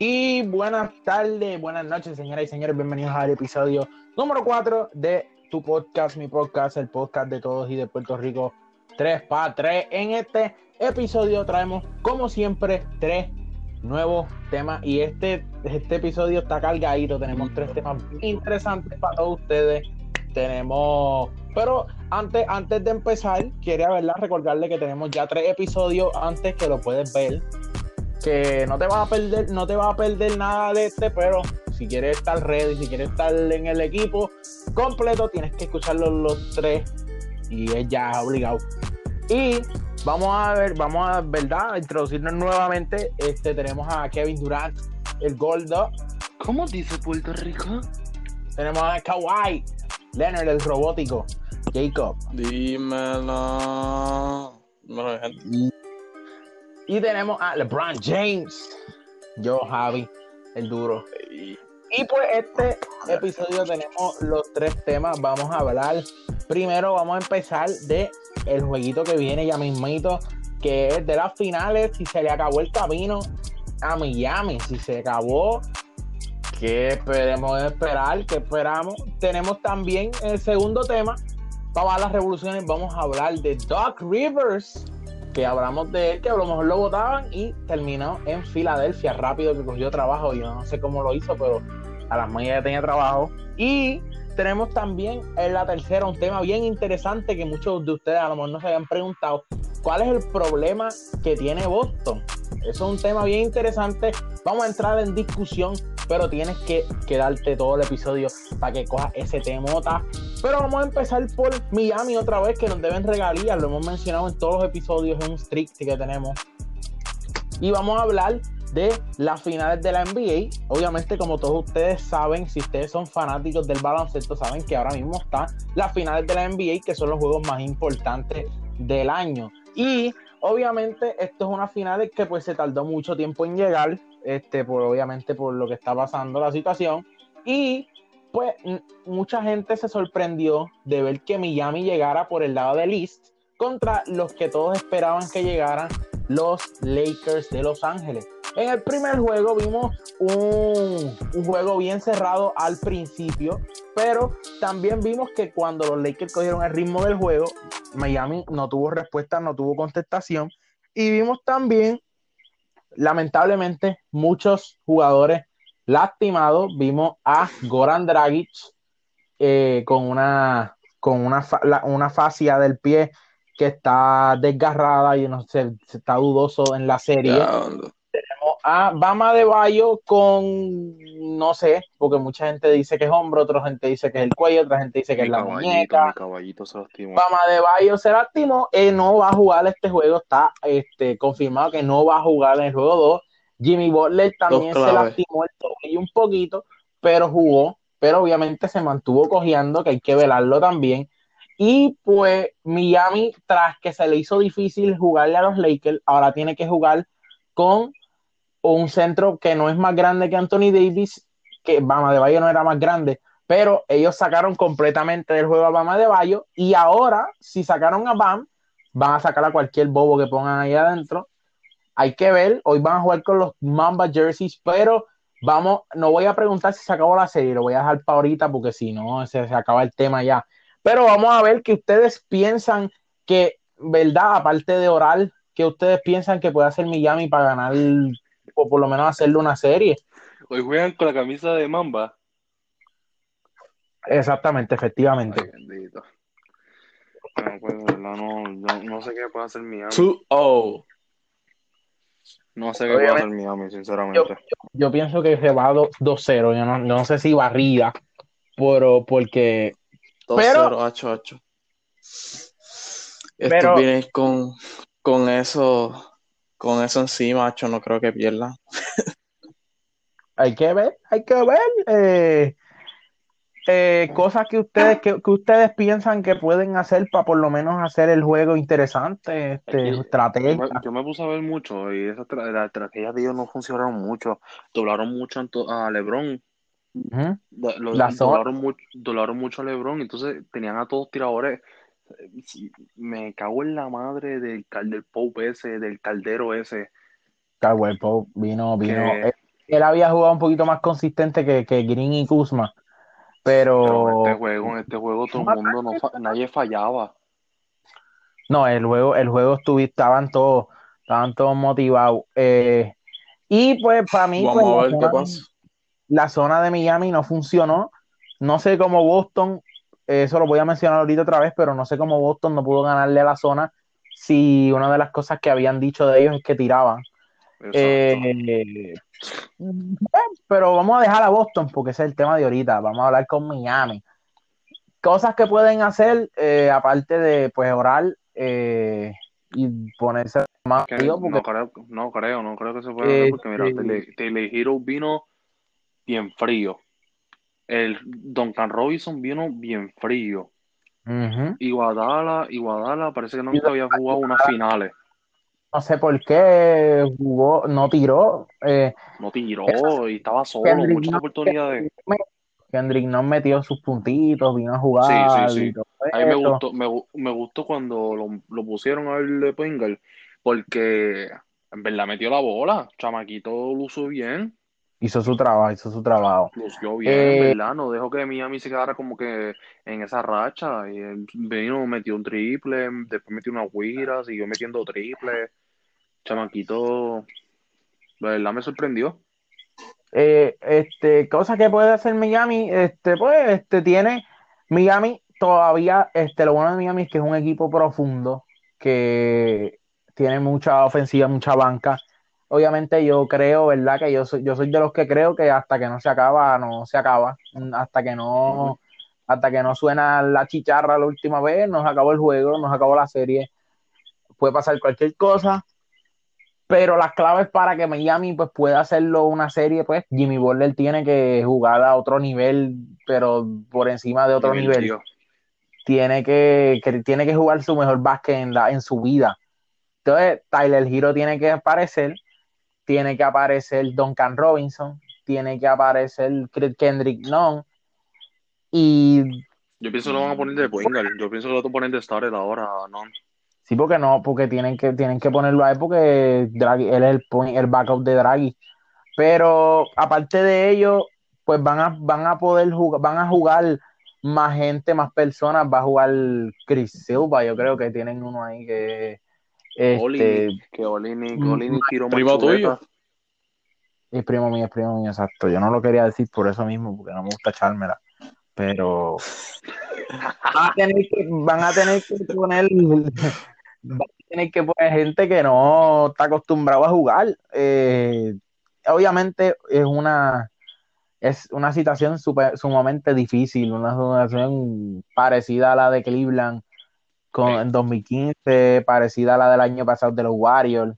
Y buenas tardes, buenas noches, señoras y señores. Bienvenidos al episodio número 4 de tu podcast, mi podcast, el podcast de todos y de Puerto Rico 3 para 3. En este episodio traemos, como siempre, tres nuevos temas. Y este, este episodio está cargadito. Tenemos tres temas interesantes para todos ustedes. Tenemos, pero antes, antes de empezar, quería verla, recordarle que tenemos ya tres episodios antes que lo puedes ver. Que no te vas a perder, no te vas a perder nada de este, pero si quieres estar ready, si quieres estar en el equipo completo, tienes que escucharlos los tres y es ya obligado. Y vamos a ver, vamos a, ¿verdad? A introducirnos nuevamente. Este, tenemos a Kevin Durant, el Goldo. ¿Cómo dice Puerto Rico? Tenemos a Kawhi, Leonard, el robótico, Jacob. Dímelo. Dímelo, gente. Y tenemos a LeBron James, yo, Javi, el duro. Y- pues este episodio tenemos los tres temas. Vamos a hablar. Primero vamos a empezar de el jueguito que viene ya mismito, que es de las finales. Si se le acabó el camino a Miami, si se acabó, ¿qué esperemos esperar? ¿Qué esperamos? Tenemos también el segundo tema. Para las revoluciones vamos a hablar de Doc Rivers, que hablamos de él, que a lo mejor lo votaban y terminó en Filadelfia rápido, que cogió trabajo. Yo no sé cómo lo hizo, pero a las mañanas ya tenía trabajo. Y tenemos también en la tercera un tema bien interesante que muchos de ustedes a lo mejor no se habían preguntado. ¿Cuál es el problema que tiene Boston? Eso es un tema bien interesante. Vamos a entrar en discusión, pero tienes que quedarte todo el episodio para que cojas ese temota. Pero vamos a empezar por Miami otra vez, que nos deben regalías. Lo hemos mencionado en todos los episodios, es un streak que tenemos. Y vamos a hablar de las finales de la NBA. Obviamente, como todos ustedes saben, si ustedes son fanáticos del baloncesto, saben que ahora mismo están las finales de la NBA, que son los juegos más importantes del año. Y obviamente, esto es una final que pues se tardó mucho tiempo en llegar, este, por obviamente por lo que está pasando la situación. Y pues mucha gente se sorprendió de ver que Miami llegara por el lado del East contra los que todos esperaban que llegaran los Lakers de Los Ángeles. En el primer juego vimos un, un juego bien cerrado al principio, pero también vimos que cuando los Lakers cogieron el ritmo del juego, Miami no tuvo respuesta, no tuvo contestación. Y vimos también, lamentablemente, muchos jugadores lastimados. Vimos a Goran Dragic eh, con una, con una, una fascia del pie que está desgarrada y no sé, está dudoso en la serie. A Bama de Bayo con, no sé, porque mucha gente dice que es hombro, otra gente dice que es el cuello, otra gente dice que es la muñeca. caballito se lastimó. Bama de Bayo se lastimó, eh, no va a jugar este juego, está este, confirmado que no va a jugar en el juego 2. Jimmy Butler también se lastimó el tobillo un poquito, pero jugó, pero obviamente se mantuvo cojeando, que hay que velarlo también. Y pues Miami, tras que se le hizo difícil jugarle a los Lakers, ahora tiene que jugar con un centro que no es más grande que Anthony Davis, que Bama de Bayo no era más grande, pero ellos sacaron completamente del juego a Bama de Bayo y ahora, si sacaron a Bam, van a sacar a cualquier bobo que pongan ahí adentro. Hay que ver, hoy van a jugar con los Mamba Jerseys, pero vamos, no voy a preguntar si se acabó la serie, lo voy a dejar para ahorita porque si no, se, se acaba el tema ya. Pero vamos a ver que ustedes piensan que, ¿verdad? Aparte de oral, que ustedes piensan que puede hacer Miami para ganar o por lo menos hacerle una serie. Hoy juegan con la camisa de Mamba. Exactamente, efectivamente. Ay, bendito. No, pues, de verdad, no, no, no sé qué puede hacer Miami. 2-0. No sé qué puede Obviamente. hacer Miami, sinceramente. Yo, yo pienso que se va do- 2-0. Yo no, no sé si barrida, pero porque 2-0, pero- hacho, hacho. Pero- Estos vienen con, con eso, con eso encima, hacho, no creo que pierdan. hay que ver, hay que ver eh, eh, cosas que ustedes que, que ustedes piensan que pueden hacer para por lo menos hacer el juego interesante, este, Es que estrategia. Yo me, yo me puse a ver mucho y esas tra- las estrategias de ellos no funcionaron mucho. Doblaron mucho a LeBron. Lo- zona. doblaron, mucho, doblaron mucho a LeBron. Entonces tenían a todos tiradores. Me cago en la madre del, del Pope ese, del caldero ese. Caldwell Pope vino, vino. Que- eh, él había jugado un poquito más consistente que, que Green y Kuzma. Pero, Pero en este juego, en este juego todo el mundo, no fa- nadie fallaba. no, el juego, el juego estaban todos, estaban todos motivados. Eh, y pues para mí, Vamos pues, a la ver qué zona- pasa. la zona de Miami no funcionó. No sé cómo Boston, eso lo voy a mencionar ahorita otra vez, pero no sé cómo Boston no pudo ganarle a la zona si una de las cosas que habían dicho de ellos es que tiraban. Exacto. Eh, pero vamos a dejar a Boston porque ese es el tema de ahorita. Vamos a hablar con Miami. Cosas que pueden hacer, eh, aparte de pues orar eh, y ponerse más frío, no porque creo, no creo, no creo que se pueda Eh, porque mira. Tele, Tele Hero vino bien frío. El Duncan Robinson vino bien frío. Ujú. Y Guadala, y Guadala parece que nunca había jugado unas finales. no sé por qué jugó, no tiró. Eh, No tiró y estaba solo, Kendrick muchas Nunn- oportunidades. Kendrick no metió sus puntitos, vino a jugar Sí, sí, sí. y todo A mí me gustó, me, me gustó cuando lo, lo pusieron a ver de Pingal, porque en verdad metió la bola, chamaquito lució bien, Hizo su trabajo, hizo su trabajo. lució bien, Eh, verdad, no dejó que Miami se quedara como que en esa racha, y él vino, metió un triple, después metió una guira, siguió metiendo triple, chamaquito, verdad me sorprendió. Eh, este, cosas que puede hacer Miami, este, pues, este, tiene Miami todavía, este, lo bueno de Miami es que es un equipo profundo, que tiene mucha ofensiva, mucha banca. Obviamente yo creo, ¿verdad? Que yo soy, yo soy de los que creo que hasta que no se acaba, no se acaba. Hasta que no, hasta que no suena la chicharra la última vez, nos acabó el juego, nos acabó la serie. Puede pasar cualquier cosa. Pero las claves para que Miami pues, pueda hacerlo una serie, pues Jimmy Butler tiene que jugar a otro nivel, pero por encima de otro Nivel. Tiene que, que- tiene que jugar su mejor básquet en, la, en su vida. Entonces, Tyler Hero tiene que aparecer, tiene que aparecer Duncan Robinson, tiene que aparecer Kendrick Nunn y Yo pienso que lo van a poner de Pingal, yo pienso que lo van a poner de starter ahora, ¿no? Sí, porque no, porque tienen que, tienen que ponerlo ahí porque Draghi, él es el, point- el backup de Draghi. Pero aparte de ello, pues van a, van a poder jugar, van a jugar más gente, más personas, va a jugar Chris Silva, yo creo que tienen uno ahí que este, que Olinick, Mm, Olinick tiró primo tuyo. es primo mío, es primo mío, exacto. Yo no lo quería decir por eso mismo, porque no me gusta echármela. Pero van a tener que, van a tener que poner van a tener que poner gente que no está acostumbrado a jugar. Eh, obviamente es una es una situación super- sumamente difícil, una situación parecida a la de Cleveland con, Sí. en 2015, parecida a la del año pasado de los Warriors.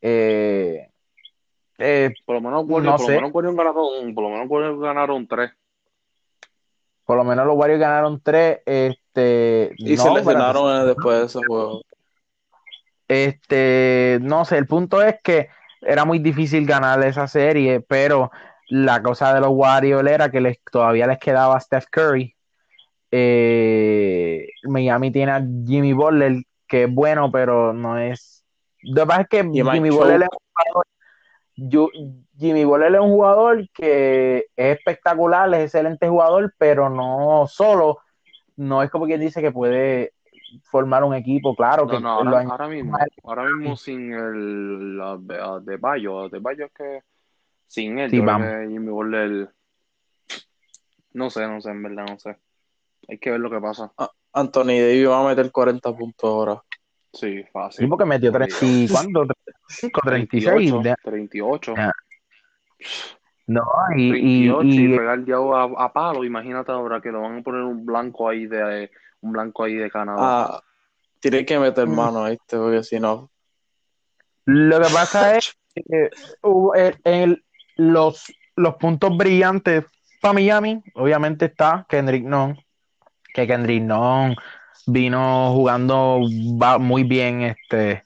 Eh, eh, Por lo menos, Warriors- No por sé. lo menos Warriors ganaron, por lo menos Warriors ganaron tres. por lo menos los Warriors ganaron tres. Este, Y no, se pero- lesionaron eh, después de ese juego. Este, no sé, el punto es que era muy difícil ganar esa serie, pero la cosa de los Warriors era que les, todavía les quedaba Steph Curry. Eh, Miami tiene a Jimmy Butler, que es bueno, pero no es. Lo que pasa es que Jimmy. Butler es un jugador. yo- Jimmy Butler es un jugador que es espectacular, es excelente jugador, pero no solo, no es como quien dice que puede formar un equipo, claro, que No, ahora, mismo, ahora mismo sin el la- de Bayo, de Bayo es que sin él, Sí, Jimmy Butler, no sé, no sé, en verdad, no sé. Hay que ver lo que pasa. Anthony Davis va a meter 40 puntos ahora. Sí, Sí, fácil. porque metió 30, y- ¿cuánto? 35, 36. 38, de- 38, Ah, No, y, y, 38 y, y- pegar ya a, a palo, imagínate ahora que lo van a poner un blanco ahí de un blanco ahí de Canadá. Ah, tiene que meter Mm. mano, ¿viste? Porque si no. lo que pasa es que hubo, eh, el- los, los puntos brillantes para Miami, obviamente está Kendrick Nunn, que Kendrick Nunn vino jugando muy bien, este,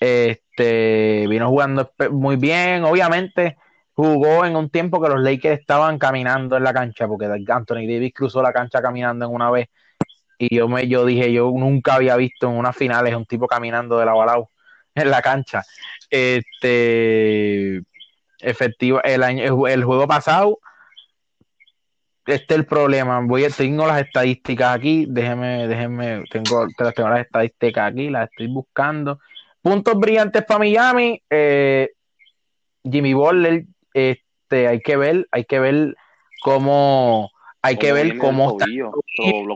este, vino jugando muy bien, obviamente jugó en un tiempo que los Lakers estaban caminando en la cancha, porque Anthony Davis cruzó la cancha caminando en una vez, y yo me, yo dije, yo nunca había visto en unas finales un tipo caminando de la balao en la cancha. Este, efectiva, el año, el juego pasado, este es el problema. Voy a, tengo las estadísticas aquí, déjeme, déjeme, tengo, tengo las estadísticas aquí, las estoy buscando. Puntos brillantes para Miami, eh, Jimmy Butler, este, hay que ver, hay que ver cómo, hay que ver cómo está.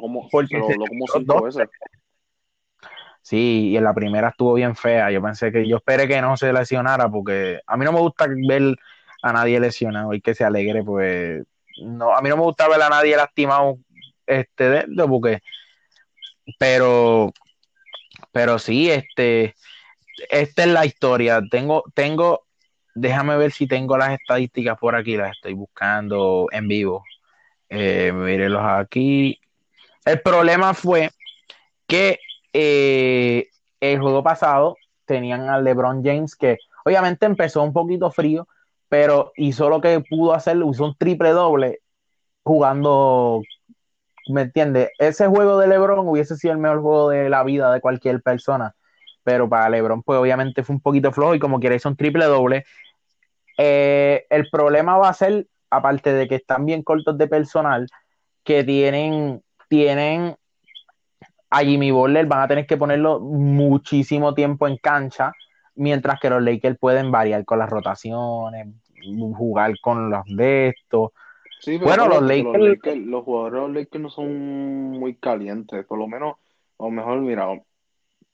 como, cinco veces. Sí, y en la primera estuvo bien fea. Yo pensé que, yo esperé que no se lesionara porque a mí no me gusta ver a nadie lesionado y que se alegre, pues no, a mí no me gusta ver a nadie lastimado este de, porque pero pero sí, este esta es la historia. Tengo tengo déjame ver si tengo las estadísticas por aquí, las estoy buscando en vivo. Eh, aquí. El problema fue que eh, el juego pasado tenían a LeBron James que obviamente empezó un poquito frío, pero hizo lo que pudo hacer, usó un triple doble jugando, ¿me entiendes? Ese juego de LeBron hubiese sido el mejor juego de la vida de cualquier persona, pero para LeBron pues obviamente fue un poquito flojo y como quiera hizo un triple doble. Eh, el problema va a ser, aparte de que están bien cortos de personal, que tienen, tienen a Jimmy Butler van a tener que ponerlo muchísimo tiempo en cancha, mientras que los Lakers pueden variar con las rotaciones, jugar con los de estos. bueno, los Lakers... los jugadores de los Lakers no son muy calientes, por lo menos, a lo mejor, mira,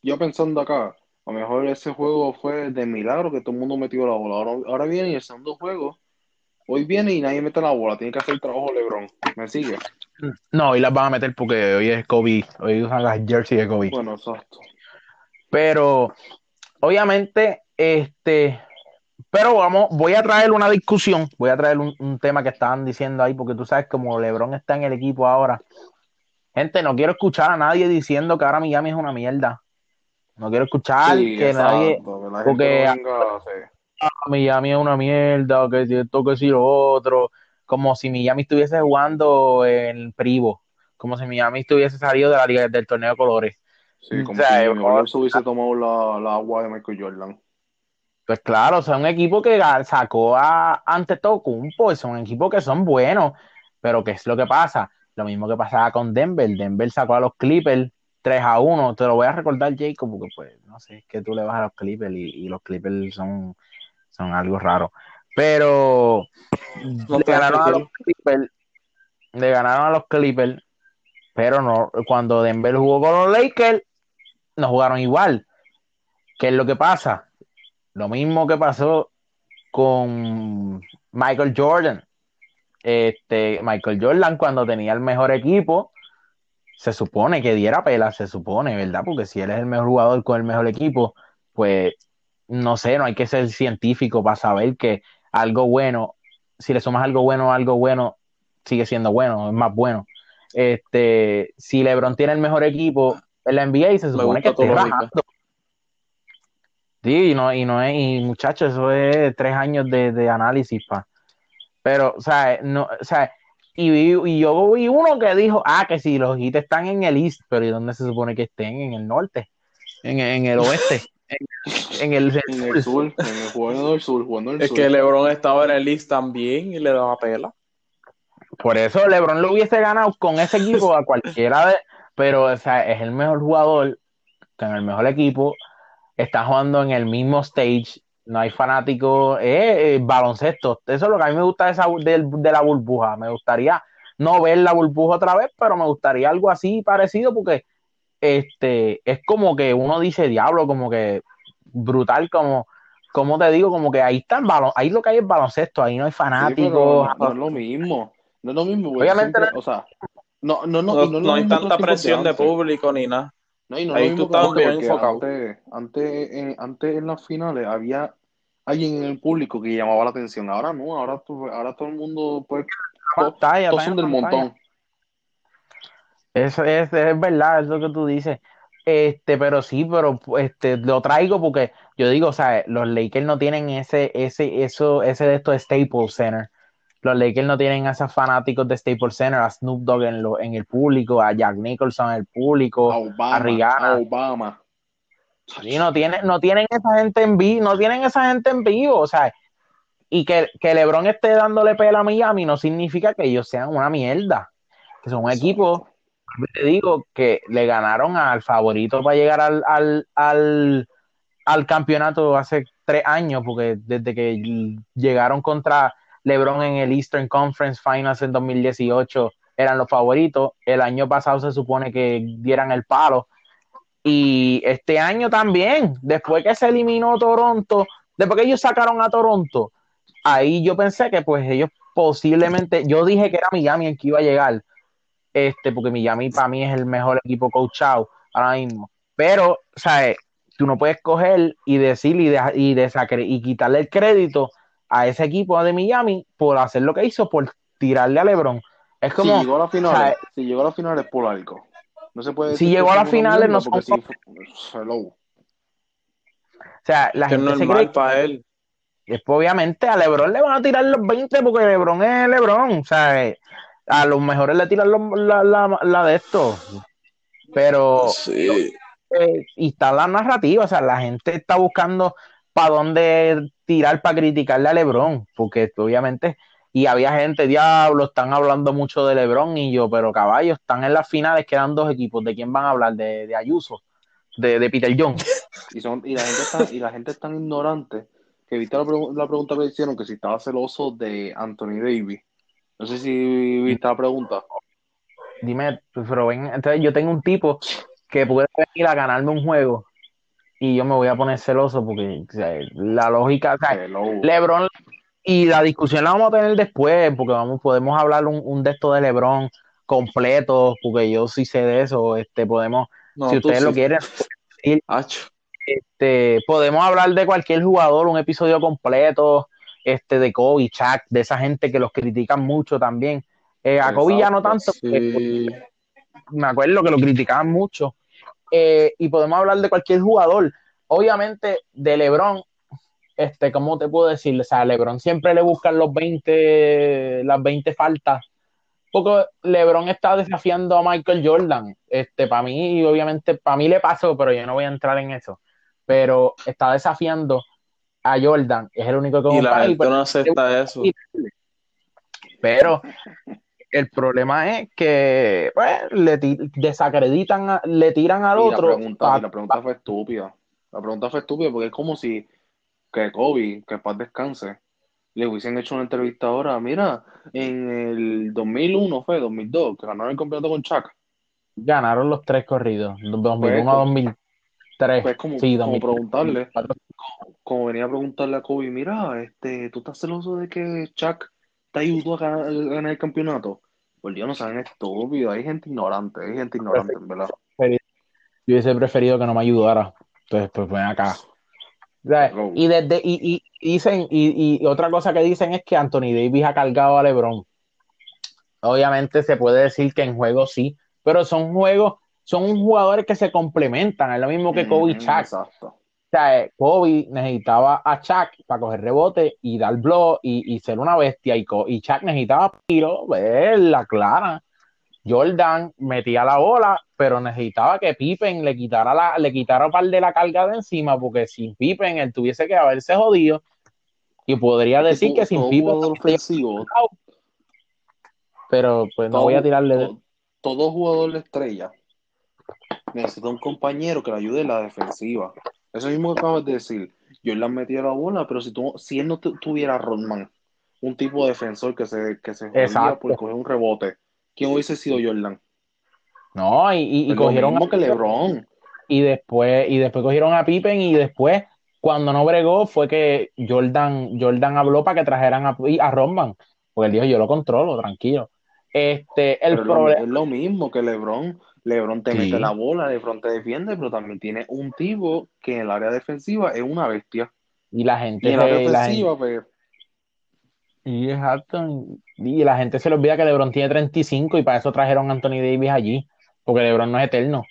yo pensando acá, a lo mejor ese juego fue de milagro que todo el mundo metió la bola. Ahora, ahora viene y el segundo juego, hoy viene y nadie mete la bola, tiene que hacer el trabajo LeBron. ¿Me sigue? No, hoy las van a meter porque hoy es Kobe, hoy usan las jersey de Kobe. Bueno, exacto. Pero, obviamente, este, pero vamos, voy a traer una discusión, voy a traer un, tema que estaban diciendo ahí, porque tú sabes como LeBron está en el equipo ahora. Gente, no quiero escuchar a nadie diciendo que ahora Miami es una mierda. No quiero escuchar que nadie. porque Miami es una mierda, que si esto, que si lo otro como si Miami estuviese jugando en Privo, como si Miami estuviese salido de la liga del torneo de colores. Sí, como si Miami hubiese tomado la, agua de Michael Jordan. Pues claro, o sea, un equipo que sacó a ante todo Cumpo, son equipos que son buenos, pero ¿qué es lo que pasa? Lo mismo que pasaba con Denver, Denver sacó a los Clippers 3 a 1, te lo voy a recordar Jacob, porque pues no sé, es que tú le vas a los Clippers y, y los Clippers son, son algo raro. Pero le ganaron a los Clippers, le ganaron a los Clippers, pero no, cuando Denver jugó con los Lakers, no jugaron igual. ¿Qué es lo que pasa? Lo mismo que pasó con Michael Jordan. Este, Michael Jordan, cuando tenía el mejor equipo, se supone que diera pela, se supone, ¿verdad? Porque si él es el mejor jugador con el mejor equipo, pues no sé, no hay que ser científico para saber que algo bueno, si le sumas algo bueno a algo bueno, sigue siendo bueno, es más bueno. Este, si LeBron tiene el mejor equipo en la NBA, se supone que esté rajando. Sí, y no, y no es, y muchachos, eso es tres años de, análisis, pa. Pero, o sea, no, o sea, y, y, yo vi uno que dijo, ah, que si los hits están en el East, pero ¿y dónde se supone que estén? En el norte, en, en el oeste. En, el, sur, en el sur, jugando sur, jugando el es que LeBron estaba en el East también y le daba pela. Por eso LeBron lo hubiese ganado con ese equipo a cualquiera de. Pero, o sea, es el mejor jugador, con el mejor equipo, está jugando en el mismo stage, no hay fanáticos, eh, baloncesto. Eso es lo que a mí me gusta de, esa, de, la burbuja. Me gustaría no ver la burbuja otra vez, pero me gustaría algo así parecido porque este, es como que uno dice diablo, como que brutal, como, como te digo, como que ahí está el balón, ahí lo que hay es baloncesto, ahí no hay fanáticos. no, es lo mismo, no es lo mismo, Obviamente, o sea, no, no, no, no, hay tanta presión de, público ni nada. No, y no ahí tú estás bien enfocado. Antes, antes, en, antes en las finales había alguien en el público que llamaba la atención. Ahora no, ahora, ahora todo el mundo, pues, todos son del montón. Eso es, es verdad, eso que tú dices. Este, pero sí, pero este, lo traigo porque yo digo, o sea, los Lakers no tienen ese, ese, eso, ese de estos Staples Center. Los Lakers no tienen a esos fanáticos de Staples Center, a Snoop Dogg en, lo, en el público, a Jack Nicholson en el público, a, Obama, a Rihanna. Obama. Sí, no tienen, no tienen esa gente en vivo, no tienen esa gente en vivo, o sea, Y que, que LeBron esté dándole pela a Miami no significa que ellos sean una mierda. Que son un equipo, te digo, que le ganaron al favorito para llegar al, al, al, al campeonato hace tres años, porque desde que llegaron contra LeBron en el Eastern Conference Finals en 2018 eran los favoritos. El año pasado se supone que dieran el palo. Y este año también, después que se eliminó Toronto, después que ellos sacaron a Toronto, ahí yo pensé que pues ellos posiblemente, yo dije que era Miami el que iba a llegar, este, porque Miami para mí es el mejor equipo coachado ahora mismo. Pero, ¿sabes? Tú no puedes coger y decir y, y, y quitarle el crédito a ese equipo de Miami por hacer lo que hizo, por tirarle a LeBron. Es como. Si llegó a la final, si llegó a la final es por algo. No se puede si llegó a las finales, no son. Si... Hello. O sea, la gente es normal para él. Después, obviamente, a LeBron le van a tirar los 20 porque LeBron es LeBron. O sea, a los mejores le tiran la, la, la, de esto. Pero. Sí. Eh, y está la narrativa. O sea, la gente está buscando para dónde tirar para criticarle a LeBron. Porque, obviamente. Y había gente, diablo, están hablando mucho de LeBron y yo, pero caballos, están en las finales, quedan dos equipos. ¿De quién van a hablar? De, de Ayuso, de, de Peter Jones. Y, son, y, la gente está, y la gente es tan ignorante que viste la, la, pregunta que hicieron que si estaba celoso de Anthony Davis. No sé si viste la pregunta. Dime, pero ven, entonces yo tengo un tipo que puede venir a ganarme un juego y yo me voy a poner celoso porque la lógica, o sea, LeBron y la discusión la vamos a tener después porque vamos podemos hablar un, un de esto de LeBron completo porque yo sí sé de eso, este podemos si ustedes lo quieren este, podemos hablar de cualquier jugador, un episodio completo, este, de Kobe, Chuck, de esa gente que los critican mucho también. Eh, a Kobe ya no tanto, me acuerdo que lo criticaban mucho. Eh, y podemos hablar de cualquier jugador. Obviamente, de LeBron, este, ¿cómo te puedo decir? O sea, LeBron siempre le buscan los 20, las 20 faltas. Porque LeBron está desafiando a Michael Jordan. Este, para mí, obviamente, para mí le pasó, pero yo no voy a entrar en eso pero está desafiando a Jordan, es el único que y la gente no acepta eso. Pero el problema es que pues, le desacreditan, le tiran al otro. La pregunta, la pregunta fue estúpida. La pregunta fue estúpida porque es como si que Kobe, que paz descanse, le hubiesen hecho una entrevista ahora. Mira, en el 2001 fue, 2002, que ganaron el campeonato con Chuck. Ganaron los tres corridos, 2001 a 2000. Pues como, como preguntarle, como, venía a preguntarle a Kobe, mira, este, ¿tú estás celoso de que Chuck te ayudó a ganar, el campeonato? Pues Dios, no saben estúpido, hay gente ignorante, hay gente ignorante, en verdad. Yo hubiese preferido que no me ayudara. Entonces, pues ven acá. Y desde, y, y dicen, y, y, otra cosa que dicen es que Anthony Davis ha cargado a LeBron. Obviamente se puede decir que en juego sí, pero son juegos son jugadores que se complementan, es lo mismo que Kobe Chuck. Exacto. Sea, Kobe necesitaba a Chuck para coger rebote y dar blow y, y ser una bestia. Y, y Chuck necesitaba tiro, la clara. Jordan metía la bola, pero necesitaba que Pippen le quitara la, le quitara par de la carga de encima, porque sin Pippen él tuviese que haberse jodido. Y podría decir que, sin Pippen. Pero pues no voy a tirarle de. Todo jugador de estrella necesita un compañero que le ayude en la defensiva. Eso mismo que acabas de decir. Yo le metí la bola, pero si, tú, si él no tuviera Rodman, un tipo de defensor que se, que se jodía por coger un rebote, ¿quién hubiese sido Jordan? No, y, y, y cogieron a que LeBron. Y después, y después cogieron a Pippen y después, cuando no bregó, fue que Jordan, Jordan habló para que trajeran a, a Rodman. Porque él dijo, yo lo controlo, tranquilo. Este, el problema. Es lo mismo que LeBron LeBron te mete la bola, LeBron te defiende, pero también tiene un tipo que en el área defensiva es una bestia. Y la gente. Y en el área defensiva, pues. Y exacto. Y la gente se le olvida que LeBron tiene 35 y para eso trajeron a Anthony Davis allí. Porque LeBron no es eterno.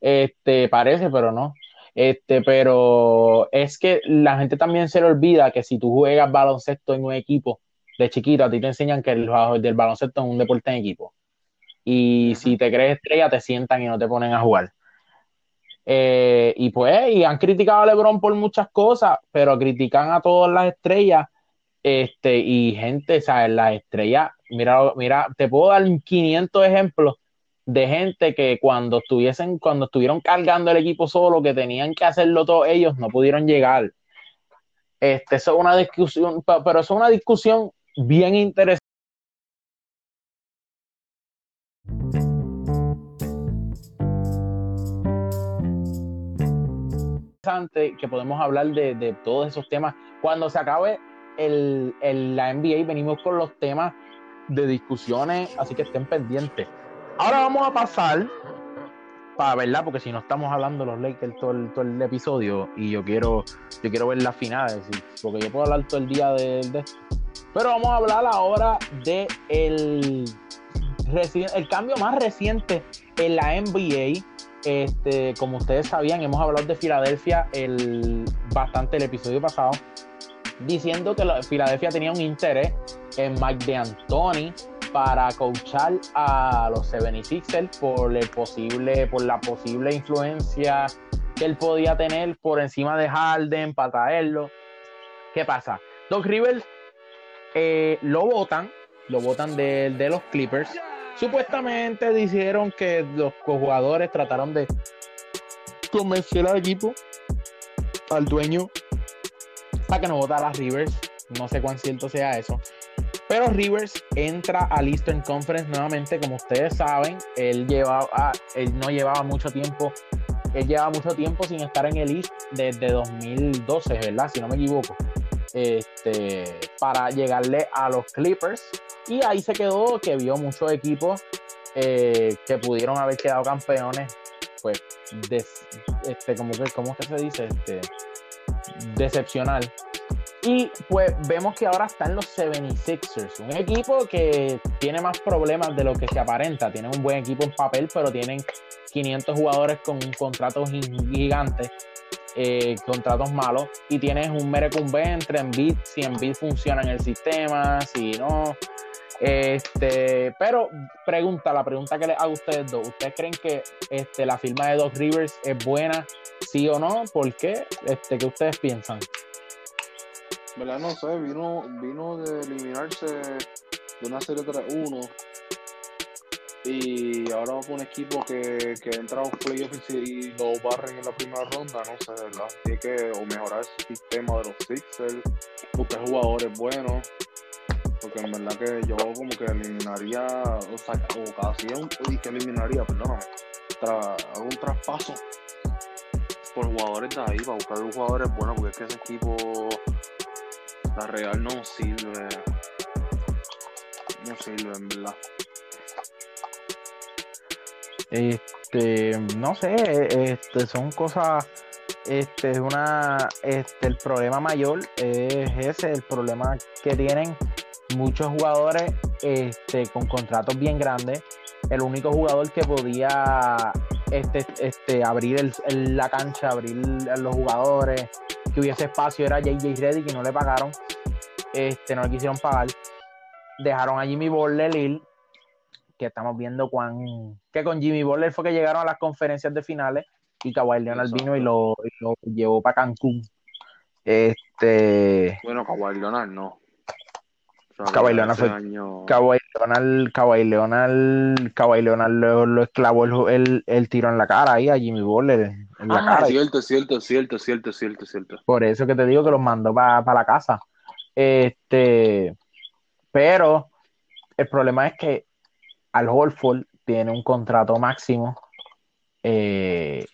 Este, parece, pero no. Este, pero es que la gente también se le olvida que si tú juegas baloncesto en un equipo de chiquito, a ti te enseñan que el, del baloncesto es un deporte en equipo y si te crees estrella te sientan y no te ponen a jugar. Eh, y pues, y han criticado a LeBron por muchas cosas, pero critican a todas las estrellas Este, y gente, ¿sabes? Las estrellas, mira, mira, te puedo dar 500 ejemplos de gente que cuando estuviesen, cuando estuvieron cargando el equipo solo, que tenían que hacerlo todos ellos, no pudieron llegar. Este, eso es una discusión, pero eso es una discusión bien interesante. Que podemos hablar de, de, todos esos temas. Cuando se acabe el, el, la NBA, venimos con los temas de discusiones, así que estén pendientes. Ahora vamos a pasar para verla, porque si no estamos hablando los Lakers todo el, todo el episodio y yo quiero, yo quiero ver las finales, porque yo puedo hablar todo el día de, de Pero vamos a hablar ahora de el, el cambio más reciente en la NBA este, como ustedes sabían, hemos hablado de Filadelfia el, bastante el episodio pasado, diciendo que Filadelfia tenía un interés en Mike D'Antoni para coachar a los 76ers por el posible, por la posible influencia que él podía tener por encima de Harden para traerlo. ¿Qué pasa? Doc Rivers eh, lo votan, lo votan de los Clippers Supuestamente dijeron que los jugadores trataron de convencer al equipo, al dueño, para que no votara a Rivers. No sé cuán cierto sea eso. Pero Rivers entra al Eastern Conference nuevamente, como ustedes saben, él llevaba, él no llevaba mucho tiempo, él llevaba mucho tiempo sin estar en el East desde 2012, ¿verdad? Si no me equivoco. Este, para llegarle a los Clippers y ahí se quedó que vio muchos equipos eh, que pudieron haber quedado campeones, pues, este, como que, ¿cómo que se dice? Este, decepcional. Y pues vemos que ahora están los 76ers, un equipo que tiene más problemas de lo que se aparenta. Tienen un buen equipo en papel, pero tienen 500 jugadores con contratos gigantes, eh, contratos malos. Y tienes un merecumbe entre Embiid, si Embiid funciona en el sistema, si no. Este, pero pregunta, la pregunta que les hago a ustedes dos, ¿ustedes creen que este, la firma de Doc Rivers es buena, sí o no? ¿Por qué? Este, ¿Qué ustedes piensan? No sé, vino, vino de eliminarse de una serie 3-1 y ahora va con un equipo que, que entra a los playoffs y lo barren en la primera ronda, no sé, ¿verdad? Tiene que o mejorar el sistema de los Sixers, buscar jugadores buenos porque en verdad que yo como que eliminaría, o sea, ocasión, y que eliminaría, perdóname, tra, un traspaso por jugadores de ahí, para buscar jugadores buenos, porque es que ese equipo, la Real no sirve, no sirve en verdad. Este, no sé, este, son cosas, este, es una, este, el problema mayor es ese, el problema que tienen muchos jugadores este, con contratos bien grandes. El único jugador que podía este, este, abrir la cancha, abrir los jugadores, que hubiese espacio era JJ Reddy, que no le pagaron, este, no le quisieron pagar. Dejaron a Jimmy Butler que estamos viendo cuán, que con Jimmy Butler fue que llegaron a las conferencias de finales y Kawhi Leonard vino y lo, lo llevó para Cancún. Este. Bueno, Kawhi Leonard no. Kawhi Leonard fue. Kawhi Leonard, Kawhi Leonard, Kawhi Leonard lo, lo esclavó el, el, tiro en la cara ahí a Jimmy Butler. En la ah, cara. cierto, cierto, cierto, cierto, cierto, cierto. Por eso que te digo que los mandó para la casa. Este. Pero el problema es que Al Holford tiene un contrato máximo. Eh,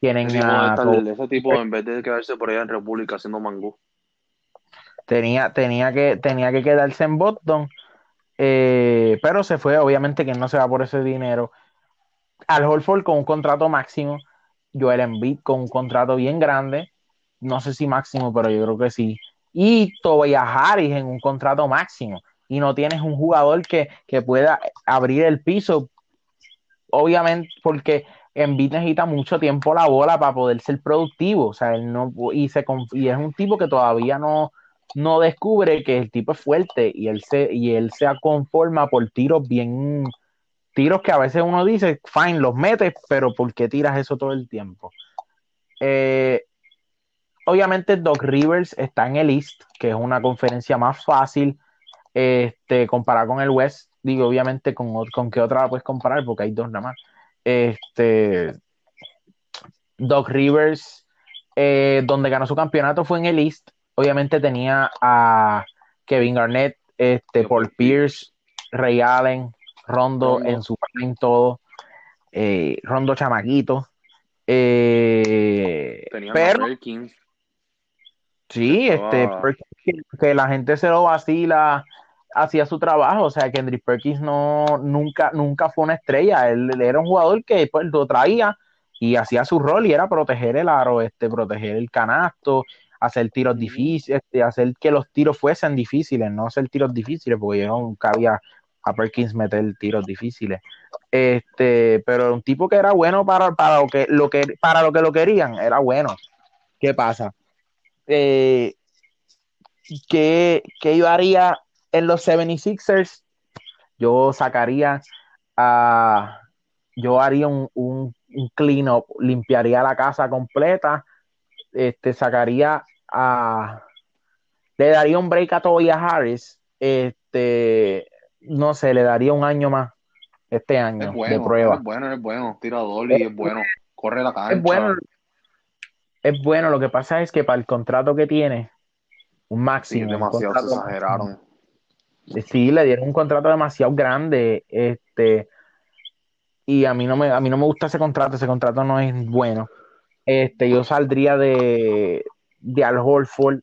tienen a, ese tipo, en vez de quedarse por allá en República haciendo mangú tenía, tenía, que, tenía que quedarse en Boston, eh, pero se fue, obviamente que no se va por ese dinero. Al Holford con un contrato máximo, Joel Embiid con un contrato bien grande, no sé si máximo, pero yo creo que sí. Y Tobias Harris en un contrato máximo. Y no tienes un jugador que, que pueda abrir el piso, obviamente, porque Embiid necesita mucho tiempo la bola para poder ser productivo. O sea, él no, y, se, y es un tipo que todavía no, no descubre que el tipo es fuerte y él se, y él se conforma por tiros bien, tiros que a veces uno dice, fine, los metes, pero ¿por qué tiras eso todo el tiempo? Eh, obviamente Doc Rivers está en el East, que es una conferencia más fácil este, comparada con el West. Digo, obviamente, con, con qué otra la puedes comparar, porque hay dos nada más. Este, Doc Rivers, eh, donde ganó su campeonato fue en el East. Obviamente tenía a Kevin Garnett, este, Paul Pierce, Ray Allen, Rondo, en su en todo. eh, Rondo Chamaquito. eh, Tenía pero sí, este, que la gente se lo vacila, hacía su trabajo. O sea, Kendrick Perkins no, nunca, nunca fue una estrella. Él, él era un jugador que pues, lo traía y hacía su rol y era proteger el aro, este, proteger el canasto, hacer tiros difíciles, este, hacer que los tiros fuesen difíciles, no hacer tiros difíciles, porque yo nunca había a Perkins meter tiros difíciles. Este, pero un tipo que era bueno para, para lo que, lo que, para lo que lo querían, era bueno. ¿Qué pasa? Eh, ¿qué, qué yo haría en los 76ers? Yo sacaría a yo haría un, un, un clean up, limpiaría la casa completa, este, sacaría a le daría un break a Tobias Harris, este, no sé, le daría un año más este año Es bueno, de prueba. es bueno, es bueno. Tirador y es bueno. Corre la cancha. Es bueno, es bueno, lo que pasa es que para el contrato que tiene, un Sí, máximo, un demasiado se exageraron. Sí, le dieron un contrato demasiado grande, este, y a mí no me, a mí no me gusta ese contrato, ese contrato no es bueno. Este, yo saldría de, de Al Horford,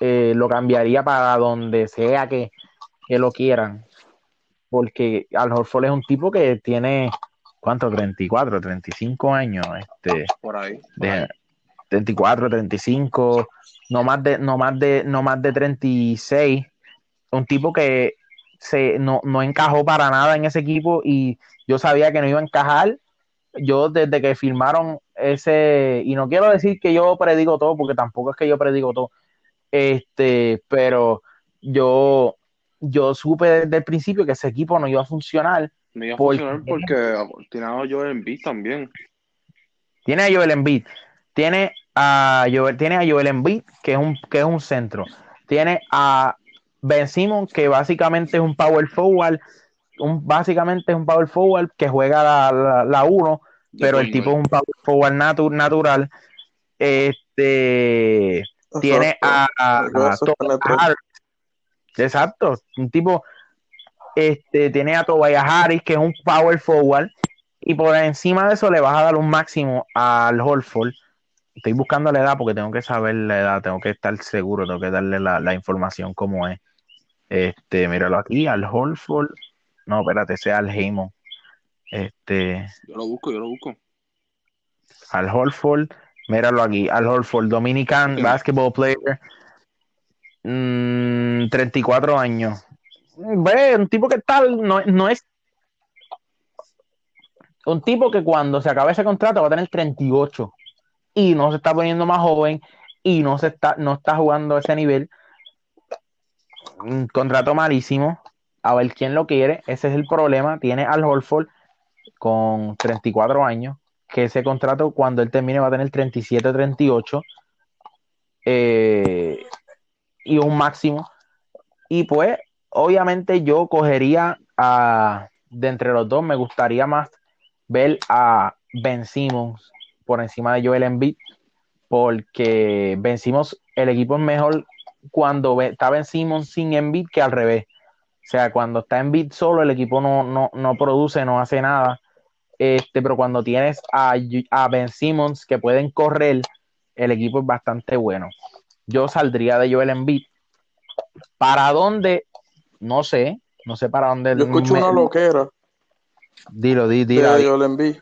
eh, lo cambiaría para donde sea que, que lo quieran, porque Al Horford es un tipo que tiene, ¿cuánto? 34, 35 años, este, Por ahí. por de ahí. 34, 35, no más de, no más de, no más de 36. Un tipo que se, no, no encajó para nada en ese equipo y yo sabía que no iba a encajar. Yo desde que firmaron ese, y no quiero decir que yo predigo todo, porque tampoco es que yo predigo todo, este, pero yo, yo supe desde el principio que ese equipo no iba a funcionar. No iba a Porque- funcionar porque tiene a Joel Embiid también. Tiene a Joel Embiid, tiene a Joel, tiene a Joel Embiid, que es un, que es un centro. Tiene a Ben Simmons, que básicamente es un power forward, un, básicamente es un power forward que juega la, la, la uno, de pero el tipo es un power forward natu- natural. Este tiene a, a-. Exacto, un tipo este tiene a Tobias Harris, que es un power forward, y por encima de eso le vas a dar un máximo al Holford. Estoy buscando la edad porque tengo que saber la edad, tengo que estar seguro, tengo que darle la, la información como es. Este, míralo aquí, al Holford. No, espérate, ese es al Heyman. Este, Yo lo busco, yo lo busco. al Holford, míralo aquí, al Holford, Dominican Sí. basketball player, mm, 34 años. Ve, un tipo que tal, no, no es un tipo que cuando se acabe ese contrato va a tener 38 y no se está poniendo más joven y no se está, no está jugando a ese nivel. Un contrato malísimo. A ver quién lo quiere. Ese es el problema. Tiene al Holford con 34 años. Que ese contrato, cuando él termine, va a tener 37, 38. Eh, y un máximo. Y pues, obviamente, yo cogería a. De entre los dos, me gustaría más ver a Ben Simmons por encima de Joel Embiid, porque Ben Simmons, el equipo es mejor cuando ve- está Ben Simmons sin Embiid que al revés. O sea, cuando está Embiid solo, el equipo no, no, no produce, no hace nada. Este, pero cuando tienes a, a Ben Simmons que pueden correr, el equipo es bastante bueno. Yo saldría de Joel Embiid. ¿Para dónde? No sé. No sé para dónde. Yo escucho me- una loquera Dilo, di, di, de. Joel Embiid.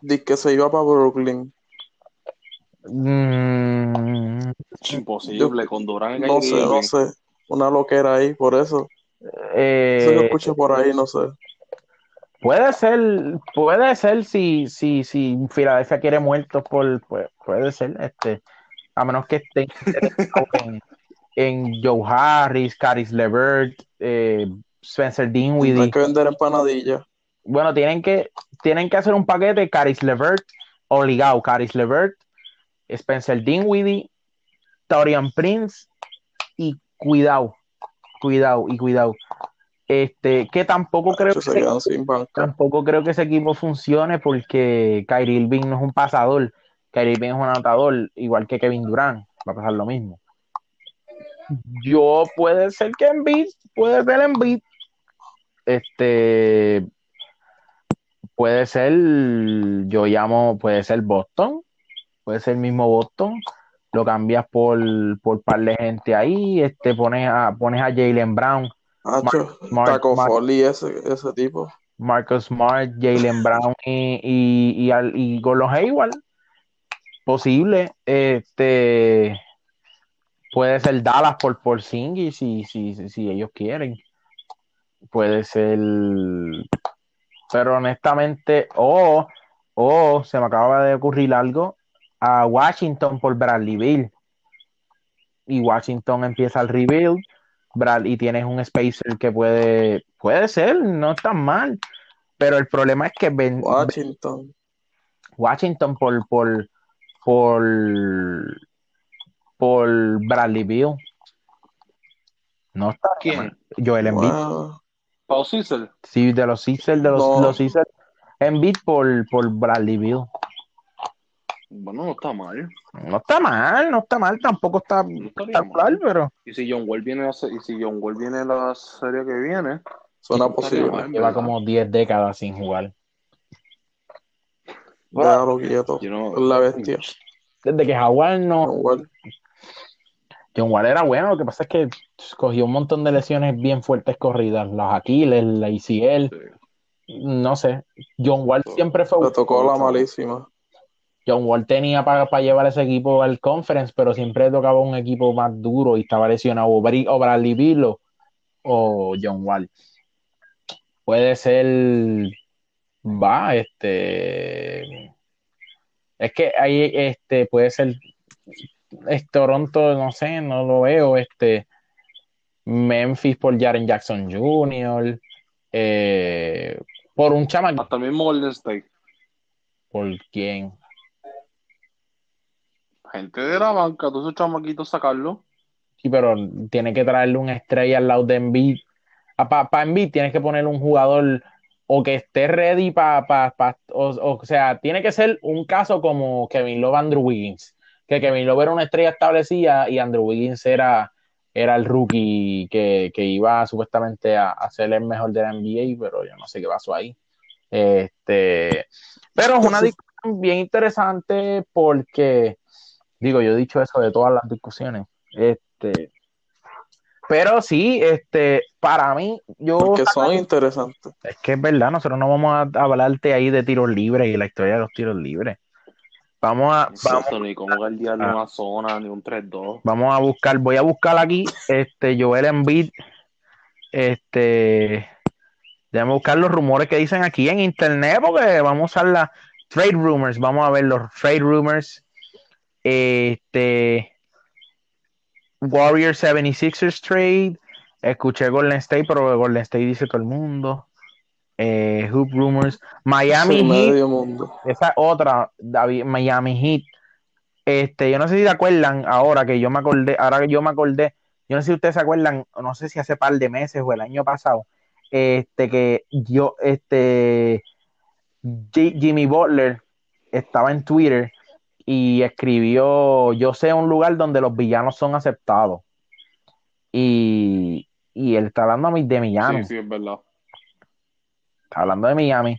Dice que se iba para Brooklyn. Imposible, con Durán No sé, no sé. Una loquera ahí, por eso. eh, Eso yo escucho por ahí, no sé. puede ser, puede ser si, si, si Filadelfia quiere muertos por, pues, puede ser, este, a menos que estén en, en Joe Harris, Caris LeVert, eh, Spencer Hay Dinwiddie. que vender empanadillas. Bueno, tienen que, tienen que hacer un paquete Caris LeVert obligado, Caris LeVert Spencer Dinwiddie, Torian Prince y cuidado, cuidado y cuidado. Este, que tampoco creo Se que sin banca. tampoco creo que ese equipo funcione porque Kyrie Irving no es un pasador, Kyrie Irving es un anotador, igual que Kevin Durant, va a pasar lo mismo. Yo puede ser que Embiid, puede ser Embiid, este, puede ser, yo llamo, puede ser Boston, puede ser el mismo Boston, lo cambias por, por par de gente ahí, este, pones a, pones a Jalen Brown, Mark- Taco Foley, ese, ese tipo. Marcus Smart, Jalen Brown y, y, y, al- y Gordon Hayward. Posible. Este puede ser Dallas por Porzingis si, si, si, si ellos quieren. Puede ser. Pero honestamente, o o se me acaba de ocurrir algo a Washington por Bradley Bill. Y Washington empieza el rebuild. Brad, y tienes un spacer que puede, puede ser, no está mal. Pero el problema es que Ben- Washington. Washington por, por, por, por Bradley Bill. No está ¿Quién? mal. Joel Embiid. Wow. Pau Cecil. Sí, de los Sixers, de los, No. los Sixers. Embiid por, por Bradley Bill. Bueno, no está mal. No está mal, no está mal, tampoco está No espectacular, mal. pero Y si John Wall viene a y si John Wall viene a la serie que viene, Suena No posible. mal. lleva como 10 décadas sin jugar. Déjalo quieto. yo no- Es la bestia. Desde que Jaguar no, Igual. John Wall era bueno, lo que pasa es que cogió un montón de lesiones bien fuertes corridas, los Aquiles, la ICL, sí. no sé. John Wall siempre fue Le tocó la malísima. John Wall tenía para, para llevar ese equipo al conference, pero siempre tocaba un equipo más duro y estaba lesionado o, Bri- o Bradley Beal o, John Wall. Puede ser, va, este, es que ahí, este, puede ser, es Toronto, no sé, no lo veo, este, Memphis por Jaren Jackson Jr., eh, por un chamaco, Hasta mismo Golden State. por quién, Gente de la banca, todos esos chamaquitos sacarlo. Sí, pero tiene que traerle una estrella al lado de Embiid. Para pa Embiid tienes que poner un jugador o que esté ready para... Pa, pa- o, o sea, tiene que ser un caso como Kevin Love, Andrew Wiggins. Que Kevin Love era una estrella establecida y Andrew Wiggins era, era el rookie que, que iba supuestamente a, a ser el mejor de la NBA, pero yo no sé qué pasó ahí. Este, pero es una discusión bien interesante porque, digo, yo he dicho eso de todas las discusiones. Este, pero sí, este, para mí, yo Porque son interesantes. es que es verdad, nosotros no vamos a hablarte ahí de tiros libres y la historia de los tiros libres. Vamos a, vamos, ni cómo guardiar Ah. una zona, ni un 3-2. vamos a buscar, voy a buscar aquí, este, Joel Embiid, este, déjame buscar los rumores que dicen aquí en internet, porque vamos a usar las trade rumors, vamos a ver los trade rumors, este, Warriors 76ers trade, escuché Golden State, pero Golden State dice todo el mundo, eh, Hoop rumors, Miami Heat, mundo. esa otra, David, Miami Heat. Este, yo no sé si se acuerdan ahora que yo me acordé, ahora que yo me acordé, yo no sé si ustedes se acuerdan, no sé si hace par de meses o el año pasado, este, que yo, este, Jimmy Butler estaba en Twitter y escribió, yo sé un lugar donde los villanos son aceptados. Y, y él está hablando a mí de Miami Sí, sí, es verdad. está hablando de Miami,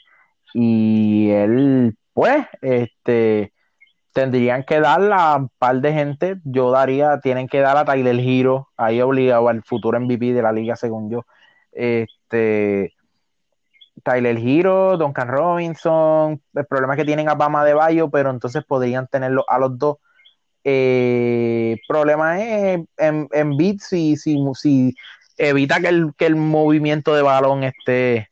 y él, pues, este, tendrían que dar a un par de gente, yo daría, tienen que dar a Tyler Hero, ahí obligado al futuro MVP de la liga, según yo, este, Tyler Hero, Duncan Robinson, el problema es que tienen a Bama de Bayo, pero entonces podrían tenerlo a los dos. Eh, problema es en, en beat si, si, si evita que el, que el movimiento de balón esté,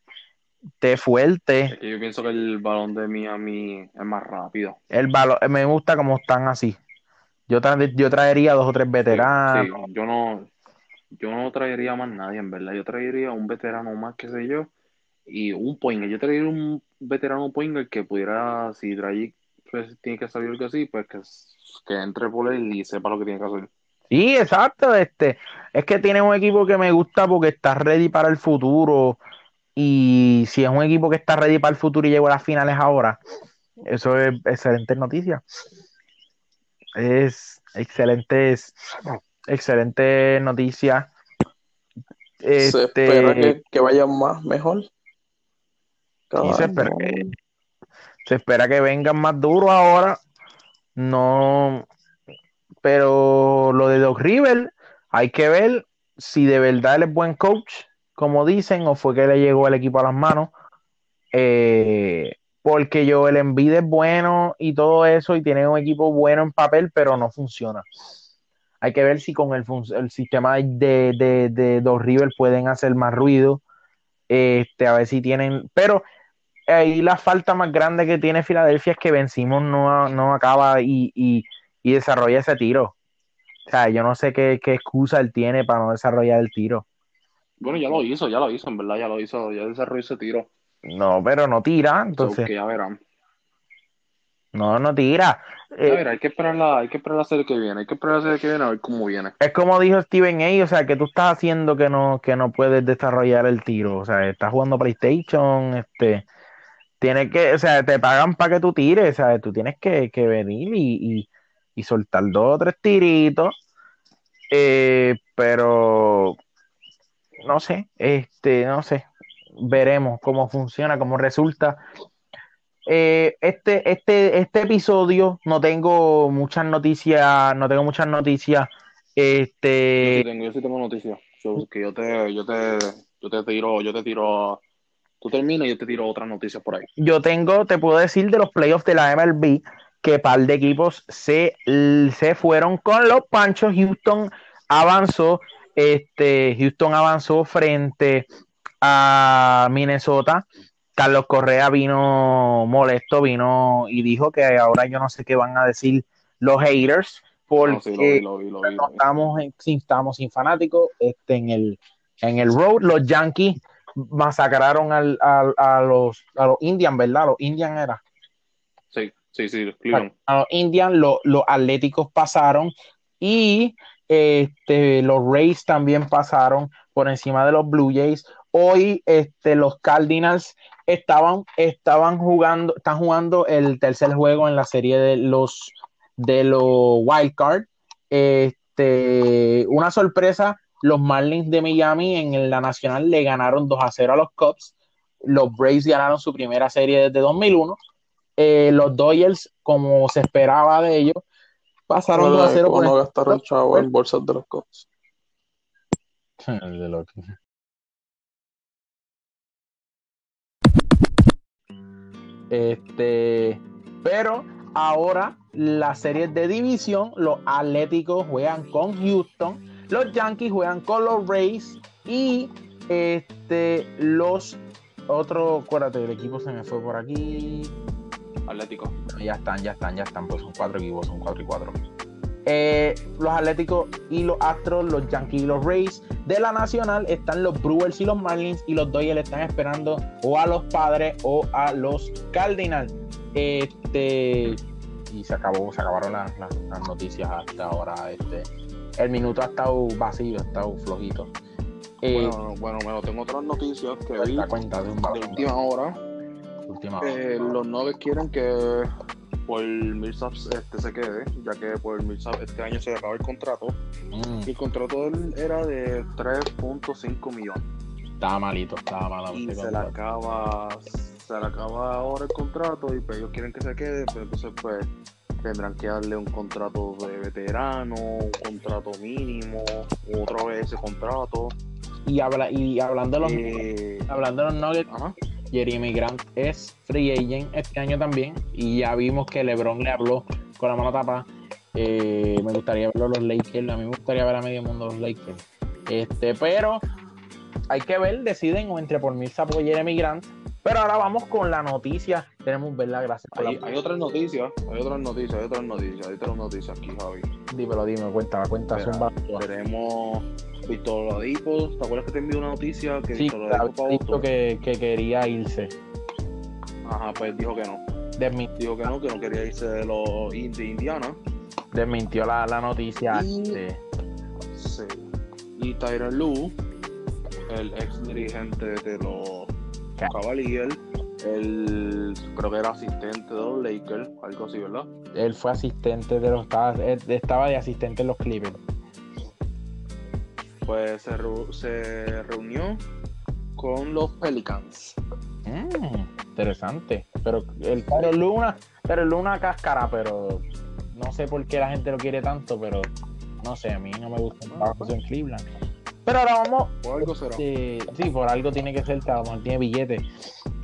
esté fuerte. Yo pienso que el balón de Miami es más rápido. El balón, me gusta como están así. Yo, tra- yo traería dos o tres veteranos. Sí, sí, yo no, yo no traería más nadie, en verdad. Yo traería un veterano más, qué sé yo, y un pointer. Yo traería un veterano pointer que pudiera, si trae, pues tiene que salir algo así, pues que que entre por él y sepa lo que tiene que hacer. Sí, exacto. Este, es que tiene un equipo que me gusta porque está ready para el futuro. Y si es un equipo que está ready para el futuro y llegó a las finales ahora, eso es excelente noticia. Es excelente, excelente noticia. Se Este, espera que, que vayan más, mejor. Se espera que, se espera que vengan más duros ahora. No, pero lo de Doc River, hay que ver si de verdad él es buen coach, como dicen, o fue que le llegó el equipo a las manos. Eh, porque yo el Embiid es bueno y todo eso, y tiene un equipo bueno en papel, pero no funciona. Hay que ver si con el, el sistema de, de, de Doc River pueden hacer más ruido. Este, a ver si tienen. Pero ahí la falta más grande que tiene Filadelfia es que vencimos no, no acaba y, y, y desarrolla ese tiro. O sea, yo no sé qué, qué excusa él tiene para no desarrollar el tiro. Bueno, ya lo hizo, ya lo hizo, en verdad, ya lo hizo, ya desarrolló ese tiro. No, pero no tira, So, entonces. que ya verán. No, no tira. Ya Eh, verá, hay que esperar la, hay que esperar la serie que viene, hay que esperar la serie que viene a ver cómo viene. es como dijo Steven A, o sea, que tú estás haciendo que no, que no puedes desarrollar el tiro. O sea, estás jugando PlayStation, este, tienes que, o sea, te pagan para que tú tires, sea, tú tienes que, venir y, y, y soltar dos o tres tiritos. Eh, pero no sé, este, no sé, veremos cómo funciona, cómo resulta. Eh, este, este, este episodio no tengo muchas noticias, no tengo muchas noticias. Yo sí Este, tengo, yo sí tengo noticias. So, que yo te, yo te, yo te tiro, yo te tiro, tú terminas y yo te tiro otras noticias por ahí. yo tengo, te puedo decir de los playoffs de la MLB que par de equipos se, se fueron con los panchos. Houston avanzó, este, Houston avanzó frente a Minnesota. Carlos Correa vino molesto, vino y dijo que ahora yo no sé qué van a decir los haters, porque No, sí, lo vi, lo vi, lo vi, no lo vi. estamos, en- sí, estamos sin fanáticos este, en, el, en el road. Los Yankees masacraron al, al- a, los, a los Indians, ¿verdad? Los Indians era. Sí, sí, sí, Cleveland. A los Indians, lo- los Atléticos pasaron y este, los Rays también pasaron por encima de los Blue Jays. Hoy este, los Cardinals estaban, estaban jugando, están jugando el tercer juego en la serie de los de los Wild Card. Este, una sorpresa, los Marlins de Miami en la Nacional le ganaron 2 a 0 a los Cubs. Los Braves ganaron su primera serie desde 2001. Eh, los Dodgers, como se esperaba de ellos, pasaron 2 a 0 Como por no gastaron chavo en bolsas de los Cubs. El de Loki. Este, pero ahora las series de división, los Atléticos juegan con Houston, los Yankees juegan con los Rays y este los otros, acuérdate, el equipo se me fue por aquí. Atlético. Ya están, ya están, ya están, pues son cuatro equipos, son cuatro y cuatro. Eh, los Atléticos y los Astros, los Yankees y los Rays. De la Nacional están los Brewers y los Marlins y los Dodgers están esperando o a los Padres o a los Cardinals. Este y se acabó, se acabaron las, las- las noticias hasta ahora. Este, el minuto ha estado vacío, ha estado flojito. Eh, Bueno, bueno, bueno, tengo otras noticias que vi cuenta de un de última hora. última Eh, los Nuggets quieren que por Millsap este, se quede, ya que por Millsap este año se le acaba el contrato. Mm, Y el contrato era de 3.5 millones. estaba malito, estaba malo. Y se le acaba, se le acaba ahora el contrato y pues ellos quieren que se quede, pero entonces pues tendrán que darle un contrato de veterano, un contrato mínimo, otra vez ese contrato. Y, habla, y hablando de los Eh, hablando de los Nuggets, ajá. Jeremy Grant es free agent este año también. Y ya vimos que LeBron le habló con la mano tapada. Eh, me gustaría verlo los Lakers. A mí me gustaría ver a medio mundo los Lakers. Este, pero hay que ver, deciden o entre por Millsap o Jeremy Grant. Pero ahora vamos con la noticia. Tenemos, ¿verdad? Gracias por Hay, la... hay otras noticias, hay otras noticias, hay otras noticias, hay otras noticias aquí, Javi. Dímelo, dime, cuenta, cuenta. Mira, zumba. Tenemos Víctor Oladipo, ¿te acuerdas que te envió una noticia que Sí, Víctor Oladipo Boston? que, que quería irse. Ajá, pues dijo que no. De mí. Dijo que no, que no quería irse de los de Indiana. Desmintió la, la noticia. Y- este, Sí. Y Tyron Lue, el ex dirigente de los Ca- Cavaliers, el creo que era asistente de los Lakers, algo así, ¿verdad? él fue asistente de los. Estaba, él estaba de asistente en los Clippers. Pues se reunió con los Pelicans. Mm, interesante. Pero el pero Luna, pero Luna cáscara, pero no sé por qué la gente lo quiere tanto, pero no sé, a mí no me gusta el trabajo en Cleveland. Pero ahora vamos, O algo será. este, sí, por algo tiene que ser mejor tiene billete.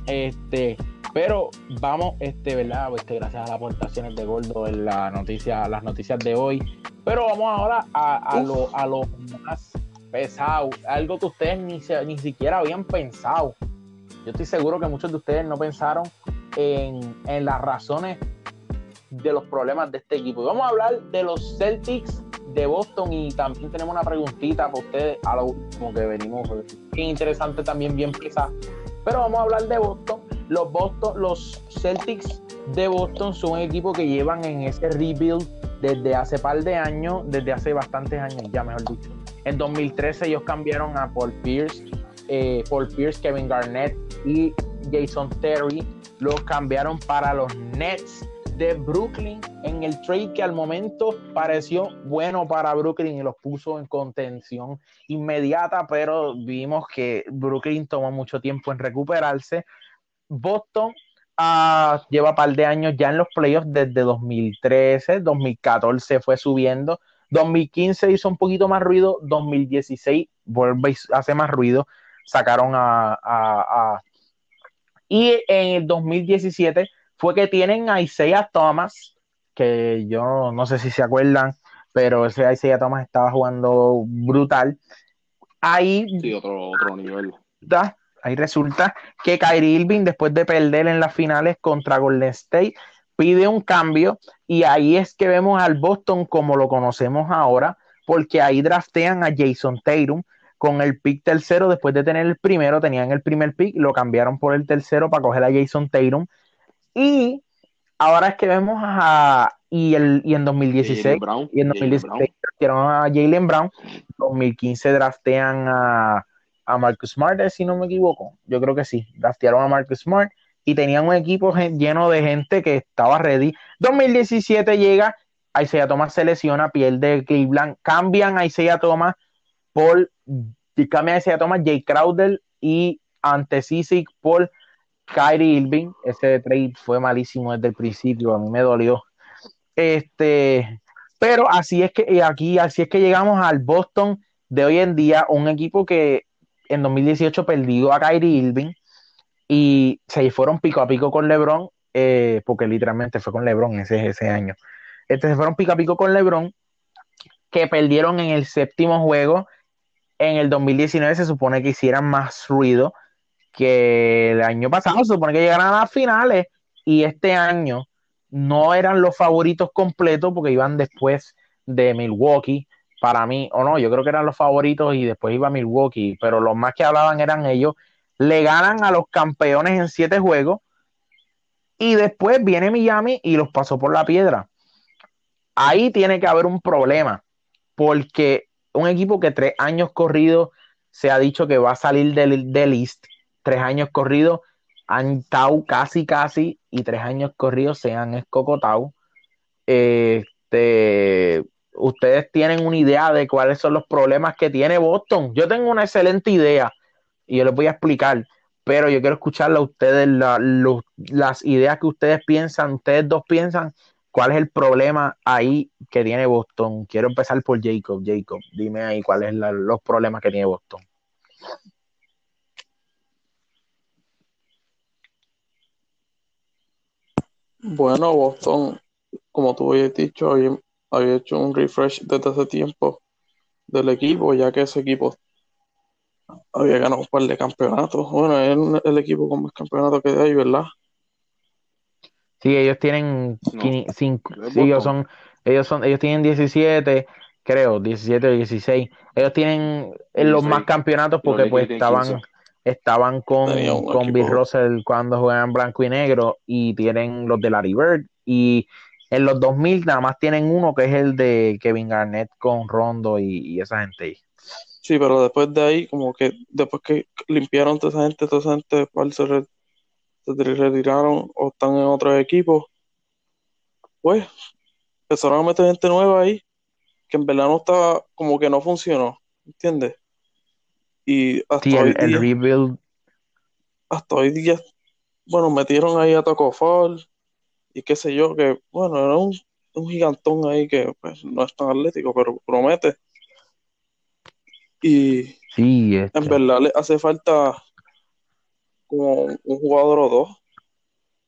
Este, pero vamos, este, ¿verdad? Este, gracias a las aportaciones de Gordo en la noticia, las noticias de hoy. Pero vamos ahora a, a lo, a lo más pesado, algo que ustedes ni, se- ni siquiera habían pensado. Yo estoy seguro que muchos de ustedes no pensaron en, en las razones de los problemas de este equipo. Y vamos a hablar de los Celtics de Boston y también tenemos una preguntita para ustedes a lo último que venimos. Bien interesante también, bien pesada. Pero vamos a hablar de Boston. Los Boston, los Celtics de Boston son un equipo que llevan en ese rebuild desde hace par de años, desde hace bastantes años, ya mejor dicho. En 2013 ellos cambiaron a Paul Pierce, eh, Paul Pierce, Kevin Garnett y Jason Terry. Los cambiaron para los Nets de Brooklyn en el trade que al momento pareció bueno para Brooklyn y los puso en contención inmediata, pero vimos que Brooklyn tomó mucho tiempo en recuperarse. Boston ah, lleva un par de años ya en los playoffs desde 2013, 2014 fue subiendo, 2015 hizo un poquito más ruido, 2016 vuelve hace más ruido, sacaron a- y en el 2017 fue que tienen a Isaiah Thomas, que yo no sé si se acuerdan, pero ese Isaiah Thomas estaba jugando brutal. Ahí Sí, otro, otro nivel. resulta, ahí resulta que Kyrie Irving, después de perder en las finales contra Golden State, pide un cambio y ahí es que vemos al Boston como lo conocemos ahora, porque ahí draftean a Jason Tatum con el pick tercero, después de tener el primero, tenían el primer pick, lo cambiaron por el tercero para coger a Jason Tatum y ahora es que vemos a y, el, y en 2016 Jaylen Brown, y en Jaylen 2016 draftearon a Jalen Brown. En 2015 draftean a, a Marcus Smart, eh, si no me equivoco. Yo creo que sí. Draftearon a Marcus Smart y tenían un equipo lleno de gente que estaba ready. 2017 llega, Isaiah Thomas se lesiona, pierde Cleveland, cambian a Isaiah Thomas por cambian a Isaiah Thomas, Jay Crowder y ante Sisic por Kyrie Irving. Ese trade fue malísimo desde el principio, a mí me dolió. Este, pero así es que aquí, así es que llegamos al Boston de hoy en día, un equipo que en 2018 perdió a Kyrie Irving y se fueron pico a pico con LeBron, eh, porque literalmente fue con LeBron ese, ese año. Este, se fueron pico a pico con LeBron, que perdieron en el séptimo juego. En el 2019 se supone que hicieran más ruido que el año pasado, se supone que llegaran a las finales y este año no eran los favoritos completos porque iban después de Milwaukee, para mí, o no, yo creo que eran los favoritos y después iba Milwaukee, pero los más que hablaban eran ellos. Le ganan a los campeones en siete juegos y después viene Miami y los pasó por la piedra. Ahí tiene que haber un problema porque un equipo que tres años corridos se ha dicho que va a salir del, del East, tres años corridos han estado casi, casi, y tres años corridos se han escocotado. Este, ustedes tienen una idea de cuáles son los problemas que tiene Boston. Yo tengo una excelente idea y yo les voy a explicar, pero yo quiero escucharle a ustedes las ideas que ustedes piensan, ustedes dos piensan, cuál es el problema ahí que tiene Boston. Quiero empezar por Jacob. Jacob, dime ahí cuáles son los problemas que tiene Boston. Bueno, Boston, como tú habías dicho, había, había hecho un refresh desde hace tiempo del equipo, ya que ese equipo había ganado un par de campeonatos. Bueno, es el, equipo con más campeonatos que hay, ¿verdad? Sí, ellos tienen No. quini- cinco, ¿De sí, ellos son, ellos son, ellos tienen 17, creo, 17 o 16. Ellos tienen eh, los 16. más campeonatos porque pues estaban, 15. Estaban con, con Bill. Russell cuando juegan blanco y negro y tienen los de Larry Bird y En los 2000 nada más tienen uno que es el de Kevin Garnett con Rondo y, y esa gente ahí. Sí, pero después de ahí, como que después que limpiaron toda esa gente, toda esa gente después se, re- se retiraron o están en otros equipos, pues empezaron a meter gente nueva ahí, que en verdad no estaba, como que no funcionó, ¿entiendes? Y hasta Sí, hoy el, el día, rebuild, hasta hoy día, bueno, metieron ahí a Taco Fall y qué sé yo, que bueno, era un, un gigantón ahí que pues, no es tan atlético, pero promete. Y sí, en este, verdad le hace falta como un jugador o dos,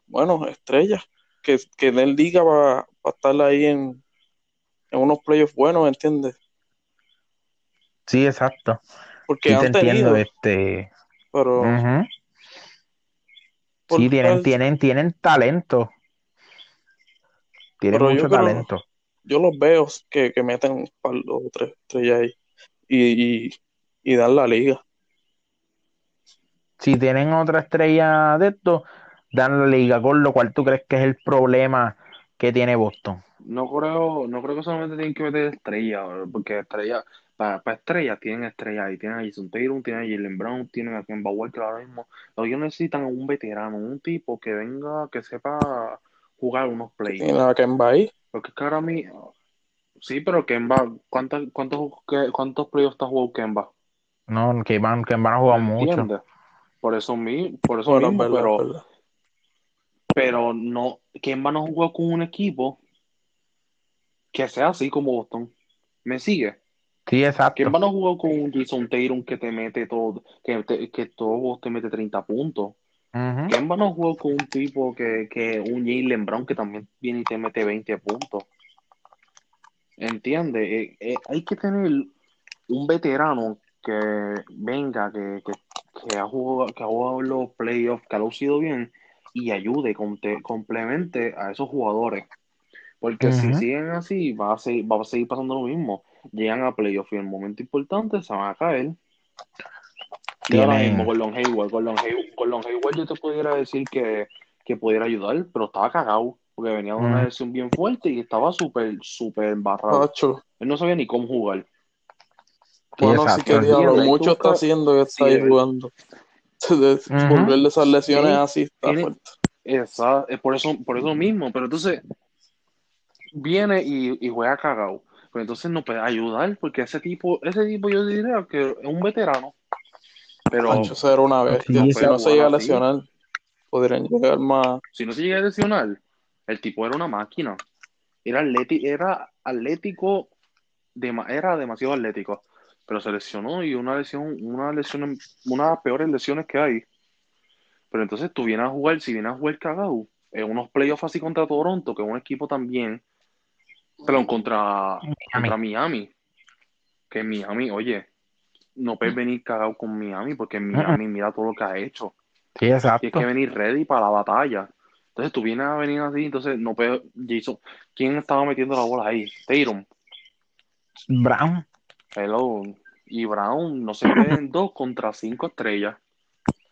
bueno, estrellas, que, que den liga para estar ahí en, en unos playoffs buenos, ¿entiendes? sí, exacto. Porque Sí te han entiendo, tenido, este. pero Sí, tienen, tienen, tienen talento. Tienen Pero yo mucho creo- talento. yo los veo que, que meten un par o tres estrellas ahí y, y, y dan la liga. Si tienen otra estrella de esto, dan la liga, con lo cual tú crees que es el problema que tiene Boston. No creo, no creo que solamente tienen que meter estrellas, porque estrellas, para, para estrellas tienen estrellas ahí, tienen a Jason Tatum, tienen a Jalen Brown, tienen a Kemba Walker ahora mismo. Lo que ellos necesitan es un veterano, un tipo que venga, que sepa jugar unos plays. Nada, que va ahí. Porque es que ahora mismo, sí, pero Kemba, ¿cuántos, cuántos, qué- cuántos playoffs está jugado Kemba? No, que van, que van a jugar ¿Me mucho. Por eso, mi- por eso Bueno, mismo, verdad, pero, verdad. pero no, Kemba no jugó con un equipo que sea así como Boston. ¿Me sigue? Sí, exacto. Kemba no jugó con un Jason Tatum que te mete todo, que, te- que todo te mete 30 puntos. Ujú. Kemba no jugó con un tipo que, que un Jalen Brown que también viene y te mete 20 puntos. ¿Entiendes? Eh, eh, hay que tener un veterano que venga, que, que, que ha jugado, que ha jugado los playoffs, que ha lucido bien y ayude, complemente a esos jugadores. Porque si siguen así, va a seguir, va a seguir pasando lo mismo. Llegan a playoffs y en el momento importante se van a caer. Y ahora mismo Gordon Hayward, Gordon Hayward, Gordon Hayward yo te pudiera decir que, que pudiera ayudar, pero estaba cagado, porque venía de una Mm. lesión bien fuerte y estaba súper, súper embarrado. Pacho, Él no sabía ni cómo jugar. Bueno, sí exacto. que diablo, Entiende, mucho está haciendo que está ahí jugando. De- Ujú. Volver de esas lesiones así está fuerte. Es por eso, por eso mismo, pero entonces viene y, y juega cagado. Pero entonces no puede ayudar, porque ese tipo, ese tipo yo diría que es un veterano. Pero Pancho ser una bestia. Sí, si no se llega a lesionar, podrían llegar más. si no se llega a lesionar, el tipo era una máquina. Era, atleti- era atlético, era demasiado atlético. Pero se lesionó y una lesión, una lesión, una de las peores lesiones que hay. Pero entonces tú vienes a jugar, si vienes a jugar cagado, en unos playoffs así contra Toronto, que es un equipo también, pero contra, contra Miami. Que Miami, oye, no puedes venir cagado con Miami, porque Miami mira todo lo que ha hecho. Sí, exacto. Tienes que venir ready para la batalla. Entonces tú vienes a venir así, entonces no puedes. Jason, ¿quién estaba metiendo la bola ahí? Tatum. Brown. Hello. Y Brown no se queden dos contra cinco estrellas.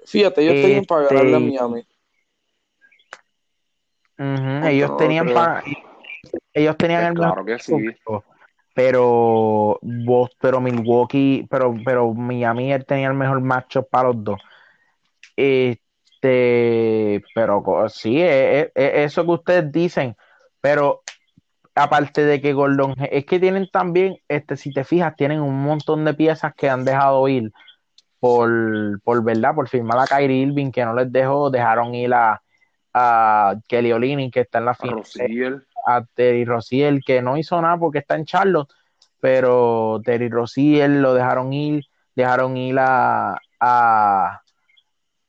Fíjate, ellos tenían para Este- ganarle a Miami. Ujú, Ellos tenían para, ellos tenían el Claro que sí. pero vos, pero Milwaukee, pero, pero Miami él tenía el mejor matchup para los dos. Este, pero sí, es, es- es eso que ustedes dicen, pero aparte de que Gordon, es que tienen también, este, si te fijas, tienen un montón de piezas que han dejado ir por, por verdad, por firmar a Kyrie Irving, que no les dejó, dejaron ir a, a Kelly Olynyk, que está en la final. A Terry Rozier, que no hizo nada porque está en Charlotte, pero Terry Rozier lo dejaron ir, dejaron ir a, a,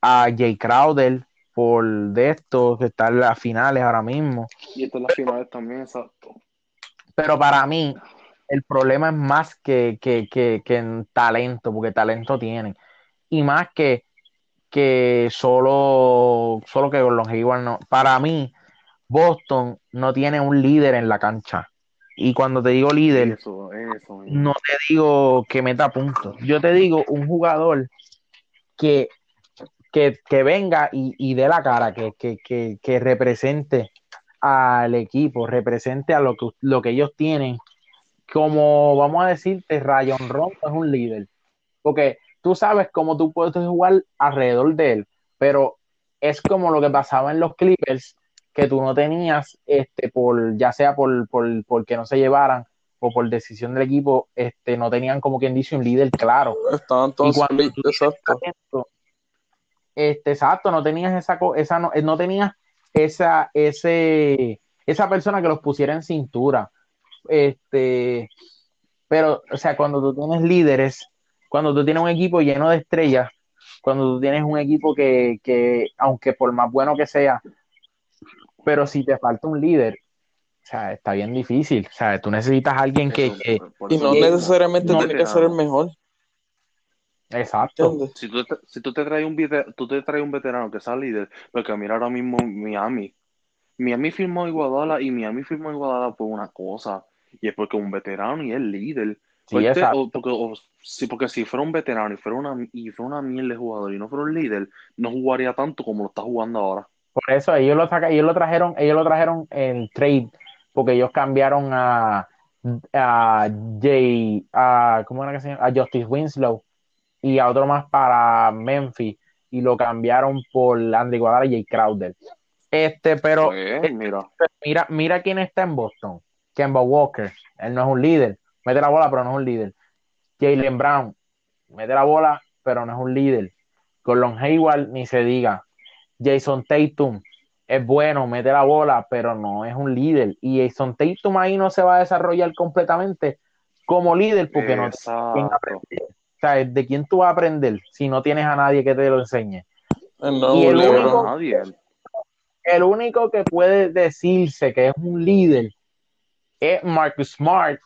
a Jay Crowder por de esto, que está en las finales ahora mismo. Y estas las finales también, exacto. Pero para mí, el problema es más que, que, que, que en talento, porque talento tienen. Y más que, que solo, solo que Gordon Hayward no. Para mí, Boston no tiene un líder en la cancha. Y cuando te digo líder, Eso, eso. no te digo que meta puntos. Yo te digo un jugador que, que, que venga y, y dé la cara, que, que, que, que represente al equipo, represente a lo que, lo que ellos tienen, como vamos a decirte, Rayon Ron es un líder, porque tú sabes cómo tú puedes jugar alrededor de él, pero es como lo que pasaba en los Clippers, que tú no tenías, este, por, ya sea por, por, que no se llevaran o por decisión del equipo, este, no tenían como quien dice un líder claro. Estaban todos exacto. Este, exacto, no tenías esa, esa no, no tenías esa, ese, esa persona que los pusiera en cintura. Este, pero, o sea, cuando tú tienes líderes, cuando tú tienes un equipo lleno de estrellas, cuando tú tienes un equipo que, que, aunque por más bueno que sea, pero si te falta un líder, o sea, está bien difícil. O sea, tú necesitas a alguien que. y no necesariamente tiene que ser el mejor. Exacto. Si tú, te, si tú te traes un tú te traes un veterano que sea líder, porque mira ahora mismo Miami. Miami firmó Iguadala y Miami firmó Iguadala por una cosa. Y es porque un veterano y es líder. Sí, porque, sí, porque si fuera un veterano y fuera una, y fuera una mierda de jugador y no fuera un líder, no jugaría tanto como lo está jugando ahora. Por eso ellos lo, saca, ellos lo trajeron, ellos lo trajeron en trade, porque ellos cambiaron a, a Jay, a, ¿cómo era que se llama? A Justice Winslow y a otro más para Memphis y lo cambiaron por Andy Guadalajara y Jay Crowder. Este, pero mira. mira, mira quién está en Boston. Kemba Walker, él no es un líder, mete la bola, pero no es un líder. Jalen Brown, mete la bola, pero no es un líder. Colon Hayward, ni se diga. Jason Tatum es bueno, mete la bola, pero no es un líder. Y Jason Tatum ahí no se va a desarrollar completamente como líder porque no tiene O sea, ¿de quién tú vas a aprender si no tienes a nadie que te lo enseñe? y el único, el único que puede decirse que es un líder es Marcus Smart.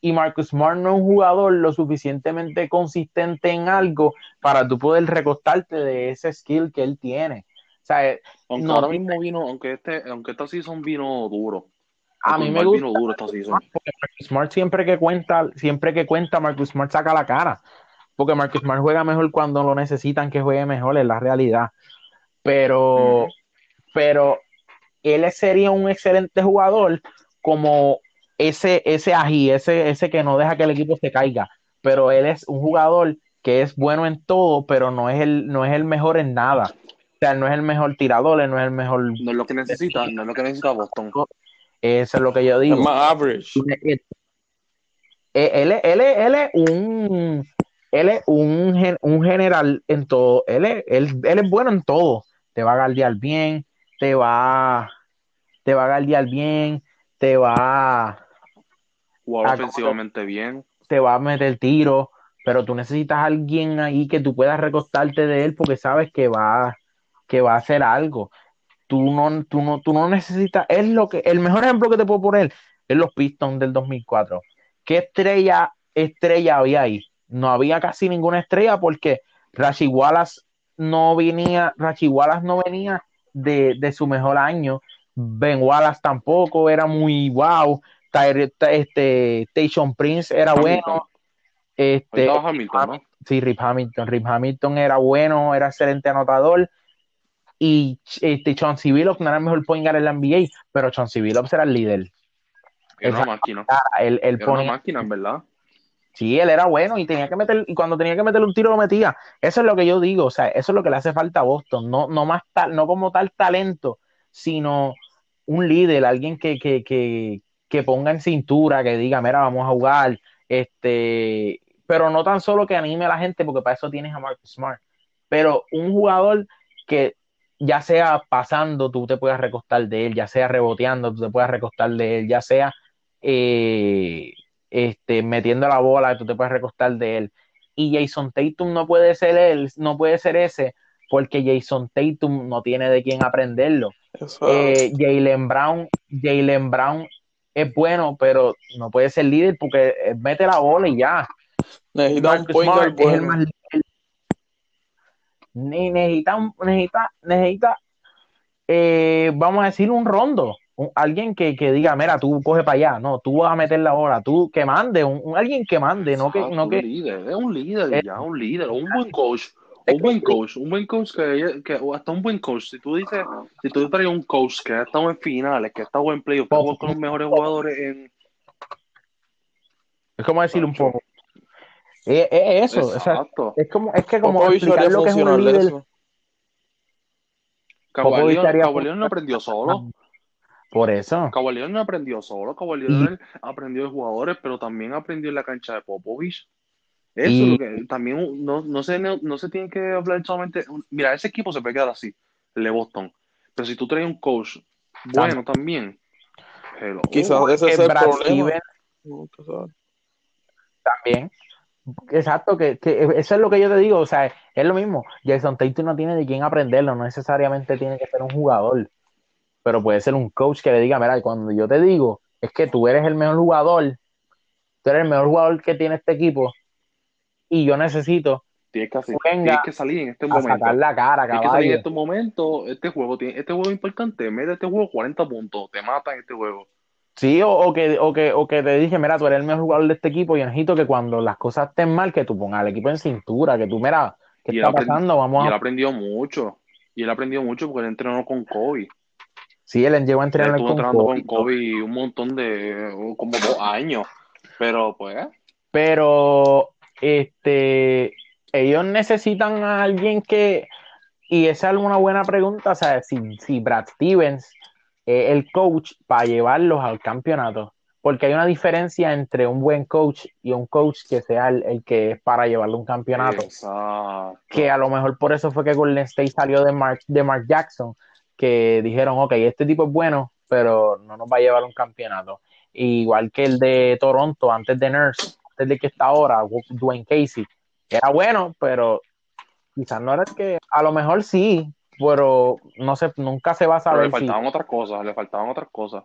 Y Marcus Smart no es un jugador lo suficientemente consistente en algo para tú poder recostarte de ese skill que él tiene. Sea, eh, aunque ahora mismo vino, aunque este, aunque esta season vino duro. A mí me gusta. duro esta season. Porque Marcus Smart siempre que cuenta, siempre que cuenta, Marcus Smart saca la cara. Porque Marcus Smart juega mejor cuando lo necesitan que juegue mejor, es la realidad. Pero, pero él sería un excelente jugador como ese, ese ají, ese, ese que no deja que el equipo se caiga. Pero él es un jugador que es bueno en todo, pero no es el, no es el mejor en nada no es el mejor tirador, no es el mejor. No es lo que necesita, no es lo que necesita Boston. Eso es lo que yo digo. Es más average. Eh, él, él, él, es un él es un, un general en todo. Él es, él, él es bueno en todo. Te va a guardiar bien, te va, te va a guardiar bien, te va jugar ofensivamente bien. Te va a meter tiro, pero tú necesitas a alguien ahí que tú puedas recostarte de él porque sabes que va, que va a hacer algo. Tú no, tú no, tú no necesitas, es lo que, el mejor ejemplo que te puedo poner es los Pistons del 2004. ¿Qué estrella, estrella había ahí? No había casi ninguna estrella porque Rashi Wallace no venía, Rashi Wallace no venía de, de, su mejor año. Ben Wallace tampoco era muy wow. Este, Station Prince era bueno. Este, Hamilton, Sí, Rip Hamilton. Rip Hamilton era bueno, era excelente anotador y este, Chauncey Billups no era el mejor point guard en la NBA, pero Chauncey Billups era el líder. Era una máquina. Él, era una máquina, en verdad. Sí, él era bueno y tenía que meter, y cuando tenía que meter un tiro lo metía. Eso es lo que yo digo, o sea, eso es lo que le hace falta a Boston, no, no más tal, no como tal talento, sino un líder, alguien que, que, que, que ponga en cintura, que diga, mira, vamos a jugar, este, pero no tan solo que anime a la gente, porque para eso tienes a Marcus Smart, pero un jugador que ya sea pasando, tú te puedas recostar de él, ya sea reboteando, tú te puedas recostar de él, ya sea eh, este, metiendo la bola, tú te puedes recostar de él. Y Jason Tatum no puede ser él, no puede ser ese, porque Jason Tatum no tiene de quién aprenderlo. Eh, Jalen Brown, Jalen Brown es bueno, pero no puede ser líder porque mete la bola y ya. Necesita un es el más necesita, necesita, necesita eh, vamos a decir, un rondo. alguien que, diga, mira, tú coge para allá, no, tú vas a meter la hora, tú que mande, un, alguien que mande, no que... No un líder, es un líder, ya, un líder, un buen coach, Un buen coach, un buen coach que, que hasta un buen coach, si tú dices, si tú traes un coach que ha estado en finales, que ha estado en playoffs, que ha con los mejores jugadores en... Es como decir un poco. Es, es eso, o sea, Exacto. es como, es que como Popovich explicar lo que es un funcionar líder. eso. Cavalier, no aprendió solo. Por eso. Cavalier no aprendió solo. Cavalier Y- aprendió de jugadores, pero también aprendió en la cancha de Popovich. Eso Y- es lo que también no, no, se, no se tiene que hablar solamente. Mira, ese equipo se puede quedar así, el de Boston. Pero si tú traes un coach bueno también, hello. Quizás ese es el Brad problema. También. Exacto, que, que eso es lo que yo te digo, o sea, es lo mismo. Jason Tatum no tiene de quién aprenderlo, no necesariamente tiene que ser un jugador, pero puede ser un coach que le diga, mira, cuando yo te digo, es que tú eres el mejor jugador, tú eres el mejor jugador que tiene este equipo, y yo necesito Tienes que, hacer- tienes que salir en este momento. sacar la cara, Tienes que salir en este momento. Este juego, tiene, este juego es importante. Mete este juego 40 puntos. Te mata en este juego. Sí, o, o que, o, que, o que te dije, mira, tú eres el mejor jugador de este equipo y necesito que cuando las cosas estén mal, que tú pongas al equipo en cintura, que tú, mira, ¿qué Y está él pasando? Y Vamos él a... aprendió mucho. Y él aprendió mucho porque él entrenó con Kobe. Sí, él llegó a Él entrenar estuvo con entrenando Kobe. con Kobe un montón de, como dos años. Pero pues, Pero este ellos necesitan a alguien que, y esa es una buena pregunta, o sea, si, si Brad Stevens es el coach para llevarlos al campeonato, porque hay una diferencia entre un buen coach y un coach que sea el, el que es para llevarlo a un campeonato, exacto. que a lo mejor por eso fue que Golden State salió de Mark, de Mark Jackson, que dijeron, ok, este tipo es bueno, pero no nos va a llevar un campeonato. Igual que el de Toronto, antes de Nurse, antes de que está ahora, Dwayne Casey, era bueno, pero quizás no era el que, a lo mejor sí, pero no sé, nunca se va a Pero le saber si. faltaban otras cosas, le faltaban otras cosas.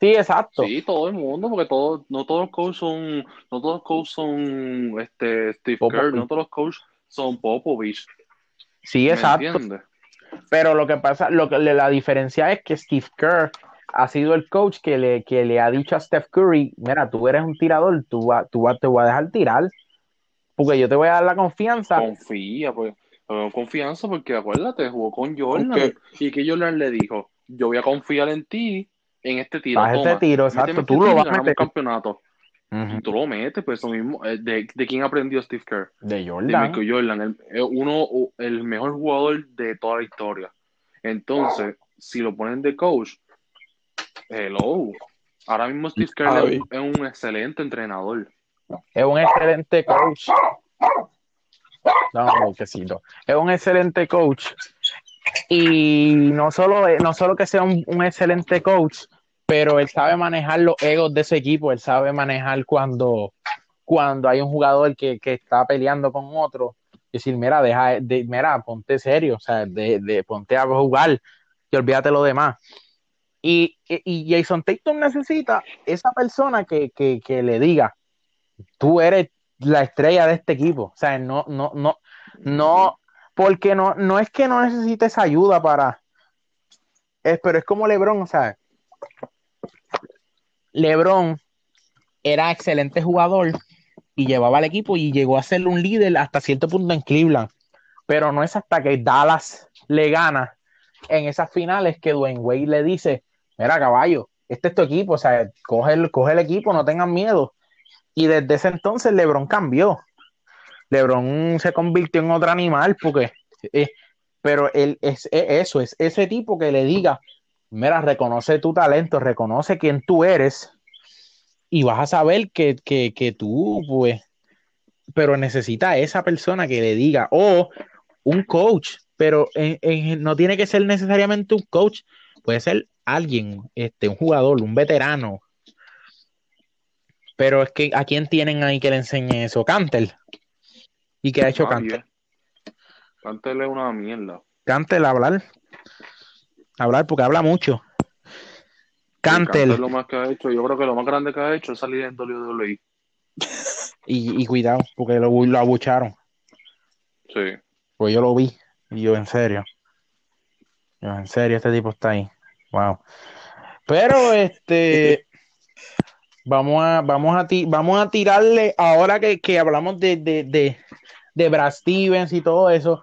Sí, exacto. Sí, todo el mundo, porque todo, no todos los coaches son, no todos los coaches son este Steve Popovich. Kerr, no todos los coaches son Popovich. Sí, ¿Me exacto. entiendes? Pero lo que pasa, lo que la diferencia es que Steve Kerr ha sido el coach que le, que le ha dicho a Steph Curry, mira, tú eres un tirador, tú, va- tú va- te voy a dejar tirar, porque yo te voy a dar la confianza. Confía, pues, con confianza, porque acuérdate, jugó con Jordan. Y que Jordan le dijo, yo voy a confiar en ti, en este tiro. Haz este toma, tiro, méteme exacto, este tú lo tiro vas a meter. campeonato. Ujú. Y tú lo metes, pues eso mismo. eh, ¿De, de quién aprendió Steve Kerr? De de Jordan. Michael Jordan, el, eh, uno, el mejor jugador de toda la historia. Entonces, si lo ponen de coach, hello. Ahora mismo Steve Kerr es un, es un excelente entrenador. Es un excelente coach. Un brequecito. Es un excelente coach. Y no solo, no solo que sea un, un excelente coach, pero él sabe manejar los egos de ese equipo. Él sabe manejar cuando, cuando hay un jugador que, que está peleando con otro. Decir, mira, deja, de, mira, ponte serio, o sea, ponte a jugar y olvídate lo demás. Y, y y Jason Tatum necesita esa persona que, que, que le diga, tú eres la estrella de este equipo. O sea, no, no, no, no, porque no, no es que no necesites ayuda para, es, pero es como LeBron, o sea, LeBron era excelente jugador y llevaba al equipo y llegó a ser un líder hasta cierto punto en Cleveland, pero no es hasta que Dallas le gana en esas finales que Dwayne Wade le dice, mira caballo, este es tu equipo, o sea, coge el, coge el equipo, no tengan miedo. Y desde ese entonces LeBron cambió. LeBron se convirtió en otro animal porque, eh, pero él es, es eso, es ese tipo que le diga, mira, reconoce tu talento, reconoce quién tú eres y vas a saber que, que, que tú, pues, pero necesita esa persona que le diga, o un coach, pero en- no tiene que ser necesariamente un coach, puede ser alguien, este, un jugador, un veterano. Pero es que ¿a quién tienen ahí que le enseñe eso? Cantel. ¿Y qué ha hecho Cantel? Nadie. Cantel es una mierda. Cantel hablar. Hablar porque habla mucho. Cantel. Cantel lo más que ha hecho, yo creo que lo más grande que ha hecho es salir en WWE. Y, y cuidado, porque lo, lo abucharon. Sí. Pues yo lo vi. Y yo, en serio. Yo, en serio, este tipo está ahí. Wow. Pero este. Vamos a, vamos a, ti- vamos a tirarle, ahora que, que hablamos de, de, de, de Brad Stevens y todo eso,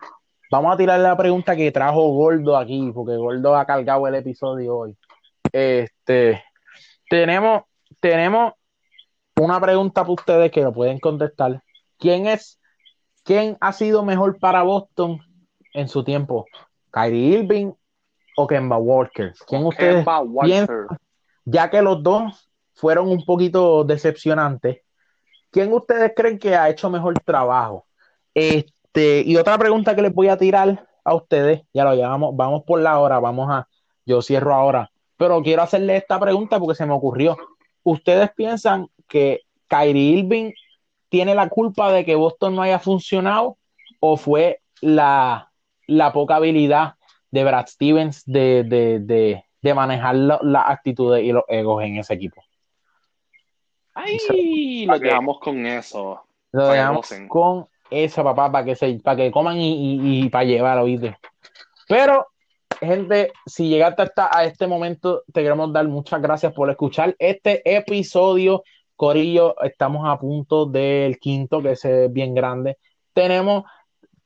vamos a tirar la pregunta que trajo Gordo aquí, porque Gordo ha cargado el episodio hoy. Este, tenemos, tenemos una pregunta para ustedes que lo pueden contestar. ¿Quién es, quién ha sido mejor para Boston en su tiempo? ¿Kyrie Irving o Kemba Walker? ¿Quién ustedes Kemba Walker. piensan? Ya que los dos fueron un poquito decepcionantes, ¿quién ustedes creen que ha hecho mejor trabajo? Este, y otra pregunta que les voy a tirar a ustedes, ya lo llevamos, vamos por la hora, vamos a, yo cierro ahora, pero quiero hacerle esta pregunta porque se me ocurrió. ¿Ustedes piensan que Kyrie Irving tiene la culpa de que Boston no haya funcionado o fue la, la poca habilidad de Brad Stevens de, de, de, de manejar las la actitudes y los egos en ese equipo? Ay, lo dejamos con eso. Lo dejamos con esa, papá, para que, se, para que coman y, y, y para llevar, oíste. Pero, gente, si llegaste hasta a este momento, te queremos dar muchas gracias por escuchar este episodio. Corillo, estamos a punto del quinto, que ese es bien grande. Tenemos,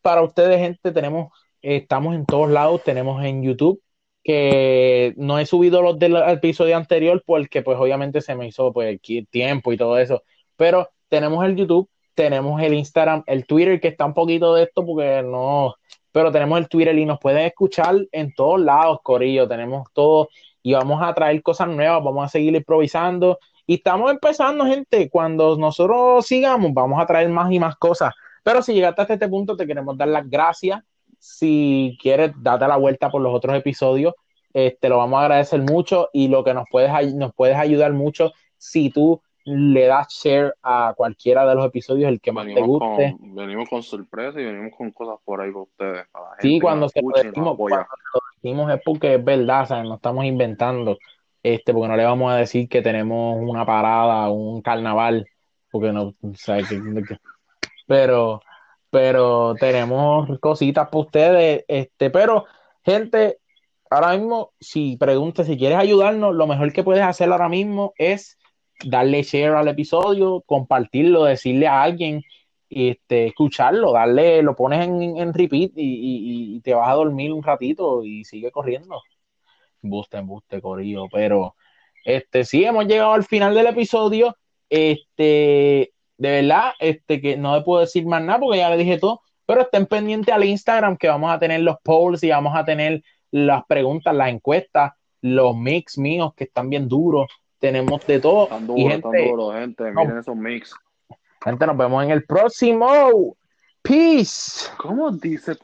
para ustedes, gente, tenemos, estamos en todos lados, tenemos en YouTube, que no he subido los del episodio anterior porque pues obviamente se me hizo pues tiempo y todo eso, pero tenemos el YouTube, tenemos el Instagram, el Twitter que está un poquito de esto porque no, pero tenemos el Twitter y nos pueden escuchar en todos lados, Corillo, tenemos todo y vamos a traer cosas nuevas, vamos a seguir improvisando. Y estamos empezando, gente, cuando nosotros sigamos vamos a traer más y más cosas, pero si llegaste hasta este punto te queremos dar las gracias si quieres, date la vuelta por los otros episodios. Este, lo vamos a agradecer mucho y lo que nos puedes, nos puedes ayudar mucho si tú le das share a cualquiera de los episodios, el que más te guste. con, venimos con sorpresa y venimos con cosas por ahí para ustedes. Para la gente Sí, cuando se lo decimos, cuando lo decimos es porque es verdad. No estamos inventando, este, porque no le vamos a decir que tenemos una parada, un carnaval, porque no, ¿sabes? Que- que- pero, pero tenemos cositas para ustedes, este, pero, gente, ahora mismo, si preguntas, si quieres ayudarnos, lo mejor que puedes hacer ahora mismo es darle share al episodio, compartirlo, decirle a alguien, este, escucharlo, darle, lo pones en, en repeat y, y- y te vas a dormir un ratito y sigue corriendo. Buste, embuste, corillo, pero este sí hemos llegado al final del episodio. Este, de verdad, este que no le puedo decir más nada porque ya le dije todo, pero estén pendientes al Instagram que vamos a tener los polls y vamos a tener las preguntas, las encuestas, los mix míos que están bien duros. Tenemos de todo. Están Y duros, gente, están duros, gente. Miren esos mix. gente, nos vemos en el próximo. Peace. ¿Cómo dice